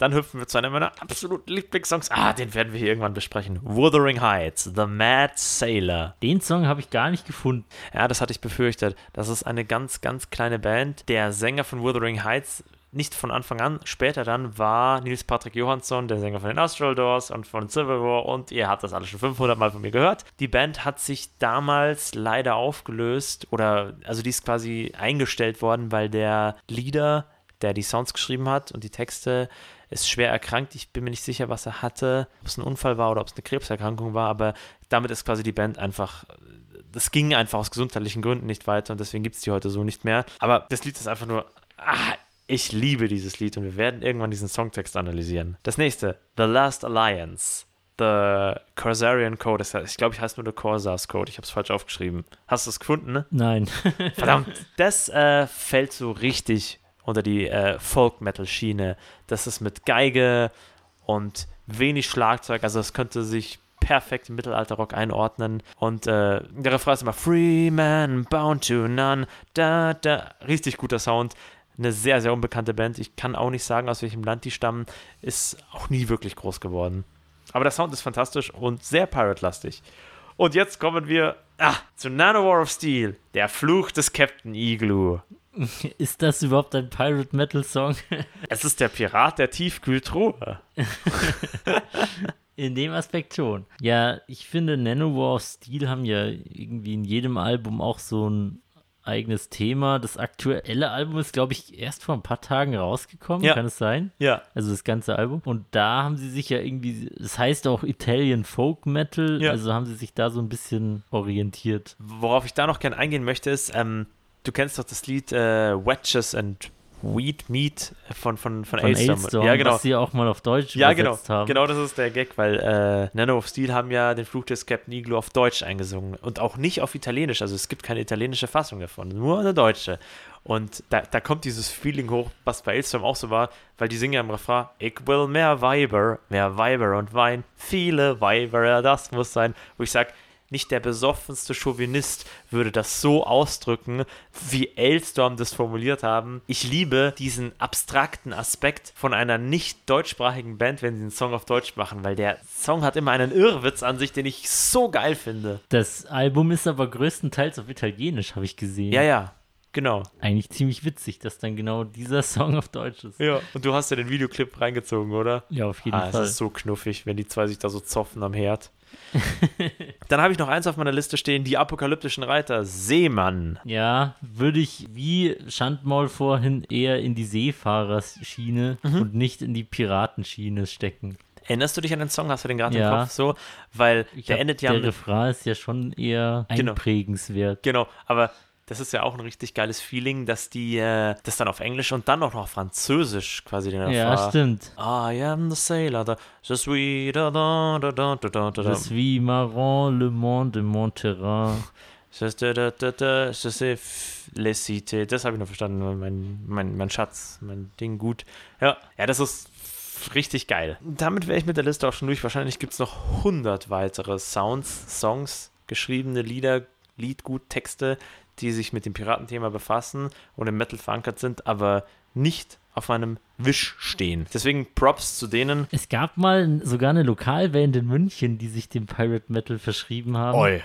Dann hüpfen wir zu einem meiner absoluten Lieblingssongs. Ah, den werden wir hier irgendwann besprechen. Wuthering Heights, The Mad Sailor. Den Song habe ich gar nicht gefunden. Ja, das hatte ich befürchtet. Das ist eine ganz, ganz kleine Band. Der Sänger von Wuthering Heights nicht von Anfang an, später dann war Nils Patrick Johansson, der Sänger von den Astral Doors und von Civil War und ihr habt das alles schon 500 Mal von mir gehört. Die Band hat sich damals leider aufgelöst oder also die ist quasi eingestellt worden, weil der Leader, der die Sounds geschrieben hat und die Texte, ist schwer erkrankt. Ich bin mir nicht sicher, was er hatte, ob es ein Unfall war oder ob es eine Krebserkrankung war, aber damit ist quasi die Band einfach das ging einfach aus gesundheitlichen Gründen nicht weiter und deswegen gibt es die heute so nicht mehr. Aber das Lied ist einfach nur, ah, ich liebe dieses Lied und wir werden irgendwann diesen Songtext analysieren. Das nächste, The Last Alliance. The Corsarian Code. Ich glaube, ich heißt nur The Corsars Code. Ich habe es falsch aufgeschrieben. Hast du es gefunden, ne? Nein. Verdammt. Das äh, fällt so richtig unter die äh, Folk-Metal-Schiene. Das ist mit Geige und wenig Schlagzeug. Also, es könnte sich perfekt im Mittelalterrock einordnen. Und äh, der Refrain ist immer Free Man, bound to none. Da, da. Richtig guter Sound eine sehr, sehr unbekannte Band. Ich kann auch nicht sagen, aus welchem Land die stammen. Ist auch nie wirklich groß geworden. Aber der Sound ist fantastisch und sehr Pirate-lastig. Und jetzt kommen wir ah, zu Nanowar of Steel, der Fluch des Captain Igloo. Ist das überhaupt ein Pirate Metal Song? es ist der Pirat der Tiefkühltruhe. In dem Aspekt schon. Ja, ich finde, Nanowar of Steel haben ja irgendwie in jedem Album auch so ein eigenes Thema. Das aktuelle Album ist, glaube ich, erst vor ein paar Tagen rausgekommen. Ja. Kann es sein? Ja. Also das ganze Album. Und da haben sie sich ja irgendwie, das heißt auch Italian Folk Metal, ja. also haben sie sich da so ein bisschen orientiert. Worauf ich da noch gerne eingehen möchte, ist, ähm, du kennst doch das Lied äh, Wedges and Wheat Meat von, von, von, von Ailstorm. Ja, genau. Was sie auch mal auf Deutsch ja, genau. haben. Genau, das ist der Gag, weil äh, Nano of Steel haben ja den Fluch des Captain Iglo auf Deutsch eingesungen und auch nicht auf Italienisch. Also es gibt keine italienische Fassung davon, nur eine deutsche. Und da, da kommt dieses Feeling hoch, was bei Ailstorm auch so war, weil die singen ja im Refrain, ich will mehr Weiber, mehr Weiber und Wein, viele Weiber, ja, das muss sein. Wo ich sage, nicht der besoffenste Chauvinist würde das so ausdrücken, wie Elstorm das formuliert haben. Ich liebe diesen abstrakten Aspekt von einer nicht deutschsprachigen Band, wenn sie einen Song auf Deutsch machen, weil der Song hat immer einen Irrwitz an sich, den ich so geil finde. Das Album ist aber größtenteils auf Italienisch, habe ich gesehen. Ja, ja. Genau. Eigentlich ziemlich witzig, dass dann genau dieser Song auf Deutsch ist. Ja, und du hast ja den Videoclip reingezogen, oder? Ja, auf jeden ah, Fall. Das ist so knuffig, wenn die zwei sich da so zoffen am Herd. Dann habe ich noch eins auf meiner Liste stehen: die apokalyptischen Reiter. Seemann. Ja, würde ich wie Schandmaul vorhin eher in die Seefahrerschiene mhm. und nicht in die Piratenschiene stecken. Erinnerst du dich an den Song? Hast du den gerade ja. im Kopf? So, weil ich der hab, endet ja. Der Refrain ist ja schon eher genau. einprägenswert. Genau, aber das ist ja auch ein richtig geiles Feeling, dass die äh, das dann auf Englisch und dann auch noch Französisch quasi den Ja, erfahren. stimmt. I am the sailor, da, je suis da da da da da da Je suis marrant, le monde de mon terrain. Das habe ich noch verstanden, mein, mein, mein Schatz, mein Ding gut. Ja, ja, das ist richtig geil. Damit wäre ich mit der Liste auch schon durch. Wahrscheinlich gibt es noch 100 weitere Sounds, Songs, geschriebene Lieder, Liedgut, Texte, die sich mit dem Piratenthema befassen und im Metal verankert sind, aber nicht auf einem Wisch stehen. Deswegen Props zu denen. Es gab mal sogar eine Lokalband in München, die sich dem Pirate Metal verschrieben haben. Oi.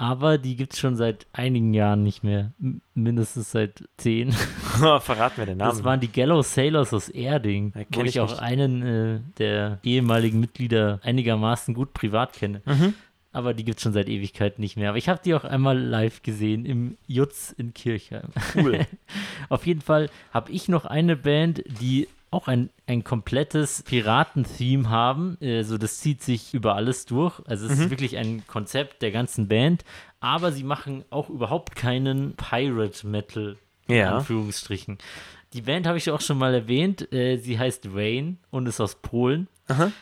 Aber die gibt es schon seit einigen Jahren nicht mehr. M mindestens seit zehn. Verrat mir den Namen. Das waren die Gallow Sailors aus Erding, wo ich, ich auch nicht. einen äh, der ehemaligen Mitglieder einigermaßen gut privat kenne. Mhm. Aber die gibt es schon seit Ewigkeiten nicht mehr. Aber ich habe die auch einmal live gesehen im Jutz in Kirchheim. cool. Auf jeden Fall habe ich noch eine Band, die auch ein, ein komplettes Piraten-Theme haben. Also das zieht sich über alles durch. Also es ist wirklich ein Konzept der ganzen Band. Aber sie machen auch überhaupt keinen Pirate Metal, in Ja. Anführungsstrichen. Die Band habe ich auch schon mal erwähnt. Äh, sie heißt Rain und ist aus Polen.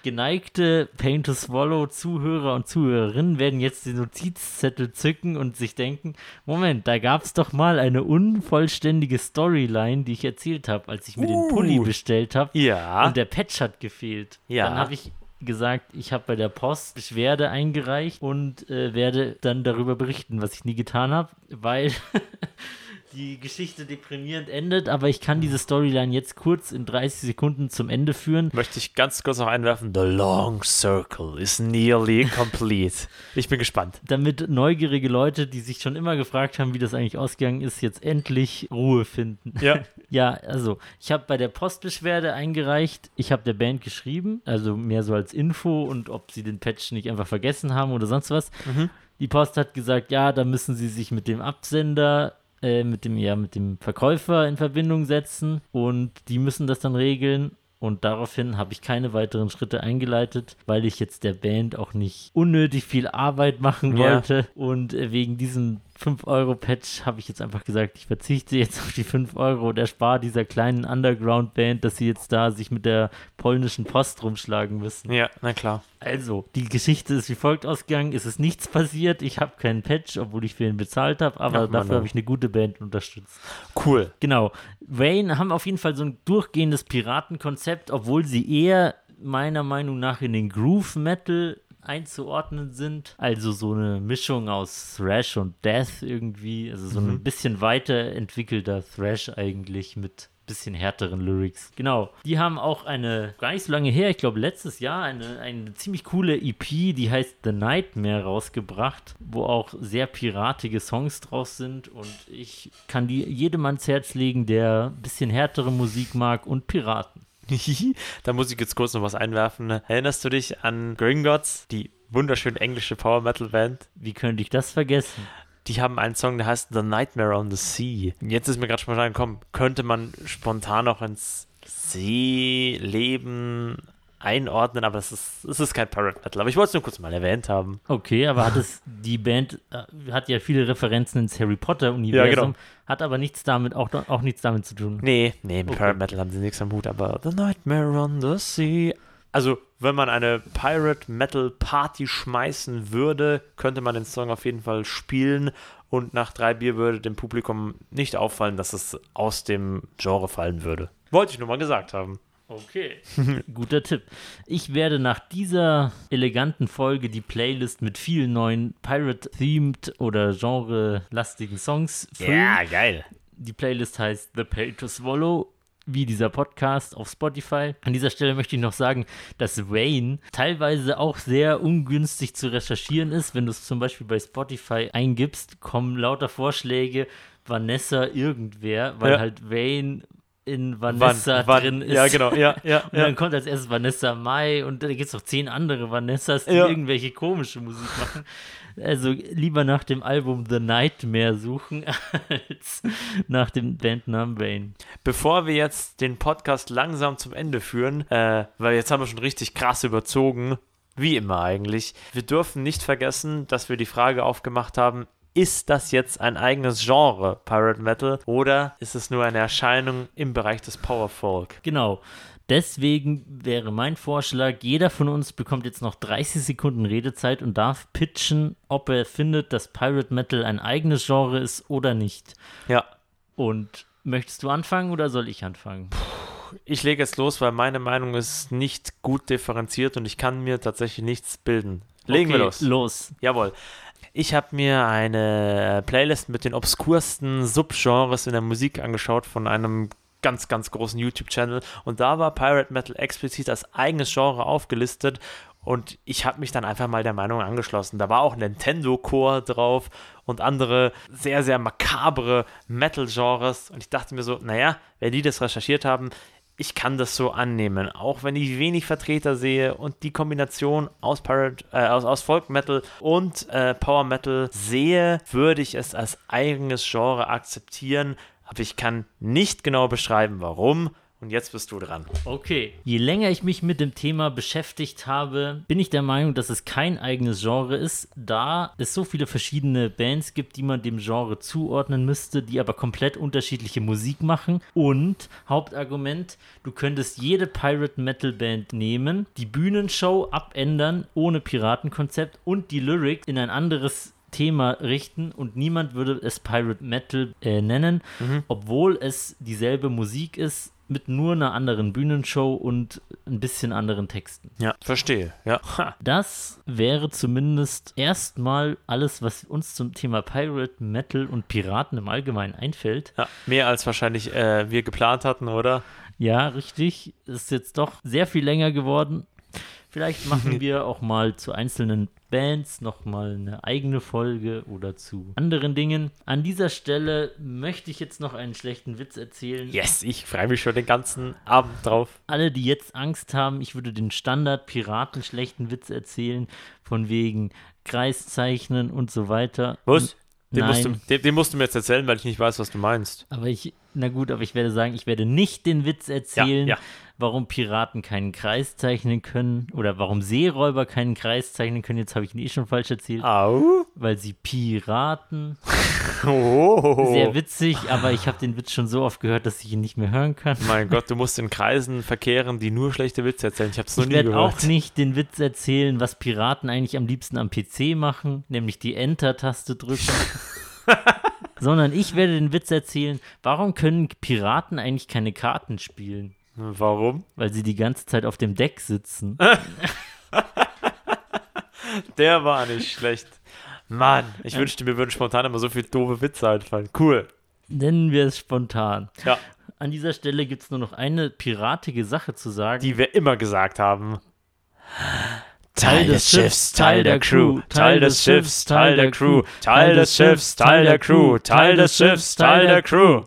Geneigte Pain to Swallow Zuhörer und Zuhörerinnen werden jetzt den Notizzettel zücken und sich denken, Moment, da gab es doch mal eine unvollständige Storyline, die ich erzählt habe, als ich mir den Pulli Uh. bestellt habe Ja. und der Patch hat gefehlt. Ja. Dann habe ich gesagt, ich habe bei der Post Beschwerde eingereicht und äh, werde dann darüber berichten, was ich nie getan habe, weil die Geschichte deprimierend endet, aber ich kann diese Storyline jetzt kurz in 30 Sekunden zum Ende führen. Möchte ich ganz kurz noch einwerfen. The long circle is nearly complete. Ich bin gespannt. damit neugierige Leute, die sich schon immer gefragt haben, wie das eigentlich ausgegangen ist, jetzt endlich Ruhe finden. Ja. Ja, also ich habe bei der Postbeschwerde eingereicht, ich habe der Band geschrieben, also mehr so als Info und ob sie den Patch nicht einfach vergessen haben oder sonst was. Die Post hat gesagt, ja, da müssen sie sich mit dem Absender, äh, mit dem, ja, mit dem Verkäufer in Verbindung setzen und die müssen das dann regeln. Und daraufhin habe ich keine weiteren Schritte eingeleitet, weil ich jetzt der Band auch nicht unnötig viel Arbeit machen Ja. wollte. Und äh, wegen diesem 5-Euro-Patch habe ich jetzt einfach gesagt, ich verzichte jetzt auf die 5 Euro und erspare dieser kleinen Underground-Band, dass sie jetzt da sich mit der polnischen Post rumschlagen müssen. Ja, na klar. Also, die Geschichte ist wie folgt ausgegangen. Es ist nichts passiert. Ich habe keinen Patch, obwohl ich für ihn bezahlt habe, aber Mann, dafür habe ich eine gute Band unterstützt. Cool. Genau. Wayne haben auf jeden Fall so ein durchgehendes Piratenkonzept, obwohl sie eher meiner Meinung nach in den Groove Metal einzuordnen sind. Also so eine Mischung aus Thrash und Death irgendwie. Also so ein bisschen weiterentwickelter Thrash eigentlich mit bisschen härteren Lyrics. Genau. Die haben auch eine, gar nicht so lange her, ich glaube letztes Jahr, eine, eine ziemlich coole EP, die heißt The Nightmare rausgebracht, wo auch sehr piratige Songs draus sind und ich kann die jedem ans Herz legen, der ein bisschen härtere Musik mag und Piraten. da muss ich jetzt kurz noch was einwerfen. Erinnerst du dich an Gringotts, die wunderschöne englische Power Metal Band? Wie könnte ich das vergessen? Die haben einen Song, der heißt The Nightmare on the Sea. Jetzt ist mir gerade spontan gekommen, könnte man spontan noch ins Seeleben einordnen, aber es ist, es ist kein Pirate Metal. Aber ich wollte es nur kurz mal erwähnt haben. Okay, aber hat es, die Band äh, hat ja viele Referenzen ins Harry Potter-Universum, Ja, genau. hat aber nichts damit, auch, auch nichts damit zu tun. Nee, nee, mit Okay. Pirate Metal haben sie nichts am Hut, aber The Nightmare on the Sea. Also, wenn man eine Pirate Metal Party schmeißen würde, könnte man den Song auf jeden Fall spielen und nach drei Bier würde dem Publikum nicht auffallen, dass es aus dem Genre fallen würde. Wollte ich nur mal gesagt haben. Okay. Guter Tipp. Ich werde nach dieser eleganten Folge die Playlist mit vielen neuen Pirate-themed oder genre-lastigen Songs füllen. geil. Die Playlist heißt The Pay to Swallow, wie dieser Podcast auf Spotify. An dieser Stelle möchte ich noch sagen, dass Wayne teilweise auch sehr ungünstig zu recherchieren ist. Wenn du es zum Beispiel bei Spotify eingibst, kommen lauter Vorschläge Vanessa irgendwer, weil Ja. halt Wayne in Vanessa wann- drin ist. Ja, genau, ja, ja. Und dann kommt als erstes Vanessa Mai und da gibt es noch zehn andere Vanessas, die Ja. irgendwelche komische Musik machen. Also lieber nach dem Album The Nightmare suchen, als nach dem Bandnamen Wayne. Bevor wir jetzt den Podcast langsam zum Ende führen, äh, weil jetzt haben wir schon richtig krass überzogen, wie immer eigentlich, wir dürfen nicht vergessen, dass wir die Frage aufgemacht haben, ist das jetzt ein eigenes Genre, Pirate Metal, oder ist es nur eine Erscheinung im Bereich des Power Folk? Genau. Deswegen wäre mein Vorschlag, jeder von uns bekommt jetzt noch 30 Sekunden Redezeit und darf pitchen, ob er findet, dass Pirate Metal ein eigenes Genre ist oder nicht. Ja. Und möchtest du anfangen oder soll ich anfangen? Ich lege jetzt los, weil meine Meinung ist nicht gut differenziert und ich kann mir tatsächlich nichts bilden. Legen wir Okay, los. Los. Jawohl. Ich habe mir eine Playlist mit den obskursten Subgenres in der Musik angeschaut von einem ganz, ganz großen YouTube-Channel. Und da war Pirate Metal explizit als eigenes Genre aufgelistet. Und ich habe mich dann einfach mal der Meinung angeschlossen. Da war auch Nintendo-Core drauf und andere sehr, sehr makabre Metal-Genres. Und ich dachte mir so, naja, wenn die das recherchiert haben, ich kann das so annehmen, auch wenn ich wenig Vertreter sehe und die Kombination aus, Pirate, äh, aus, aus Folk Metal und äh, Power Metal sehe, würde ich es als eigenes Genre akzeptieren, aber ich kann nicht genau beschreiben, warum. Und jetzt bist du dran. Okay. Je länger ich mich mit dem Thema beschäftigt habe, bin ich der Meinung, dass es kein eigenes Genre ist, da es so viele verschiedene Bands gibt, die man dem Genre zuordnen müsste, die aber komplett unterschiedliche Musik machen. Und Hauptargument, du könntest jede Pirate Metal Band nehmen, die Bühnenshow abändern ohne Piratenkonzept und die Lyrics in ein anderes Thema richten und niemand würde es Pirate Metal äh, nennen, obwohl es dieselbe Musik ist mit nur einer anderen Bühnenshow und ein bisschen anderen Texten. Ja, verstehe. Ja. Ha. Das wäre zumindest erstmal alles, was uns zum Thema Pirate Metal und Piraten im Allgemeinen einfällt. ja. Mehr als wahrscheinlich äh, wir geplant hatten, oder? Ja, richtig. Ist jetzt doch sehr viel länger geworden. Vielleicht machen wir auch mal zu einzelnen Bands nochmal eine eigene Folge oder zu anderen Dingen. An dieser Stelle möchte ich jetzt noch einen schlechten Witz erzählen. Yes, ich freue mich schon den ganzen Abend drauf. Alle, die jetzt Angst haben, ich würde den Standard-Piraten schlechten Witz erzählen, von wegen Kreiszeichnen und so weiter. Was? Den musst, du, den, den musst du mir jetzt erzählen, weil ich nicht weiß, was du meinst. Aber ich, na gut, aber ich werde sagen, ich werde nicht den Witz erzählen, ja. Warum Piraten keinen Kreis zeichnen können oder warum Seeräuber keinen Kreis zeichnen können. Jetzt habe ich ihn eh schon falsch erzählt, Au. weil sie Piraten. Oh. Sehr witzig, aber ich habe den Witz schon so oft gehört, dass ich ihn nicht mehr hören kann. Mein Gott, du musst in Kreisen verkehren, die nur schlechte Witze erzählen. Ich habe es noch Ich nie werde gehört. auch nicht den Witz erzählen, was Piraten eigentlich am liebsten am PC machen, nämlich die Enter-Taste drücken. Sondern ich werde den Witz erzählen, warum können Piraten eigentlich keine Karten spielen? Warum? Weil sie die ganze Zeit auf dem Deck sitzen. Der war nicht schlecht. Mann, ich wünschte, mir würden spontan immer so viele doofe Witze einfallen. Cool. Nennen wir es spontan. Ja, An dieser Stelle gibt es nur noch eine piratige Sache zu sagen. die wir immer gesagt haben. Teil des Schiffs, Teil der Crew, Teil des Schiffs, Teil der Crew, Teil des Schiffs, Teil der Crew, Teil des Schiffs, Teil der Crew.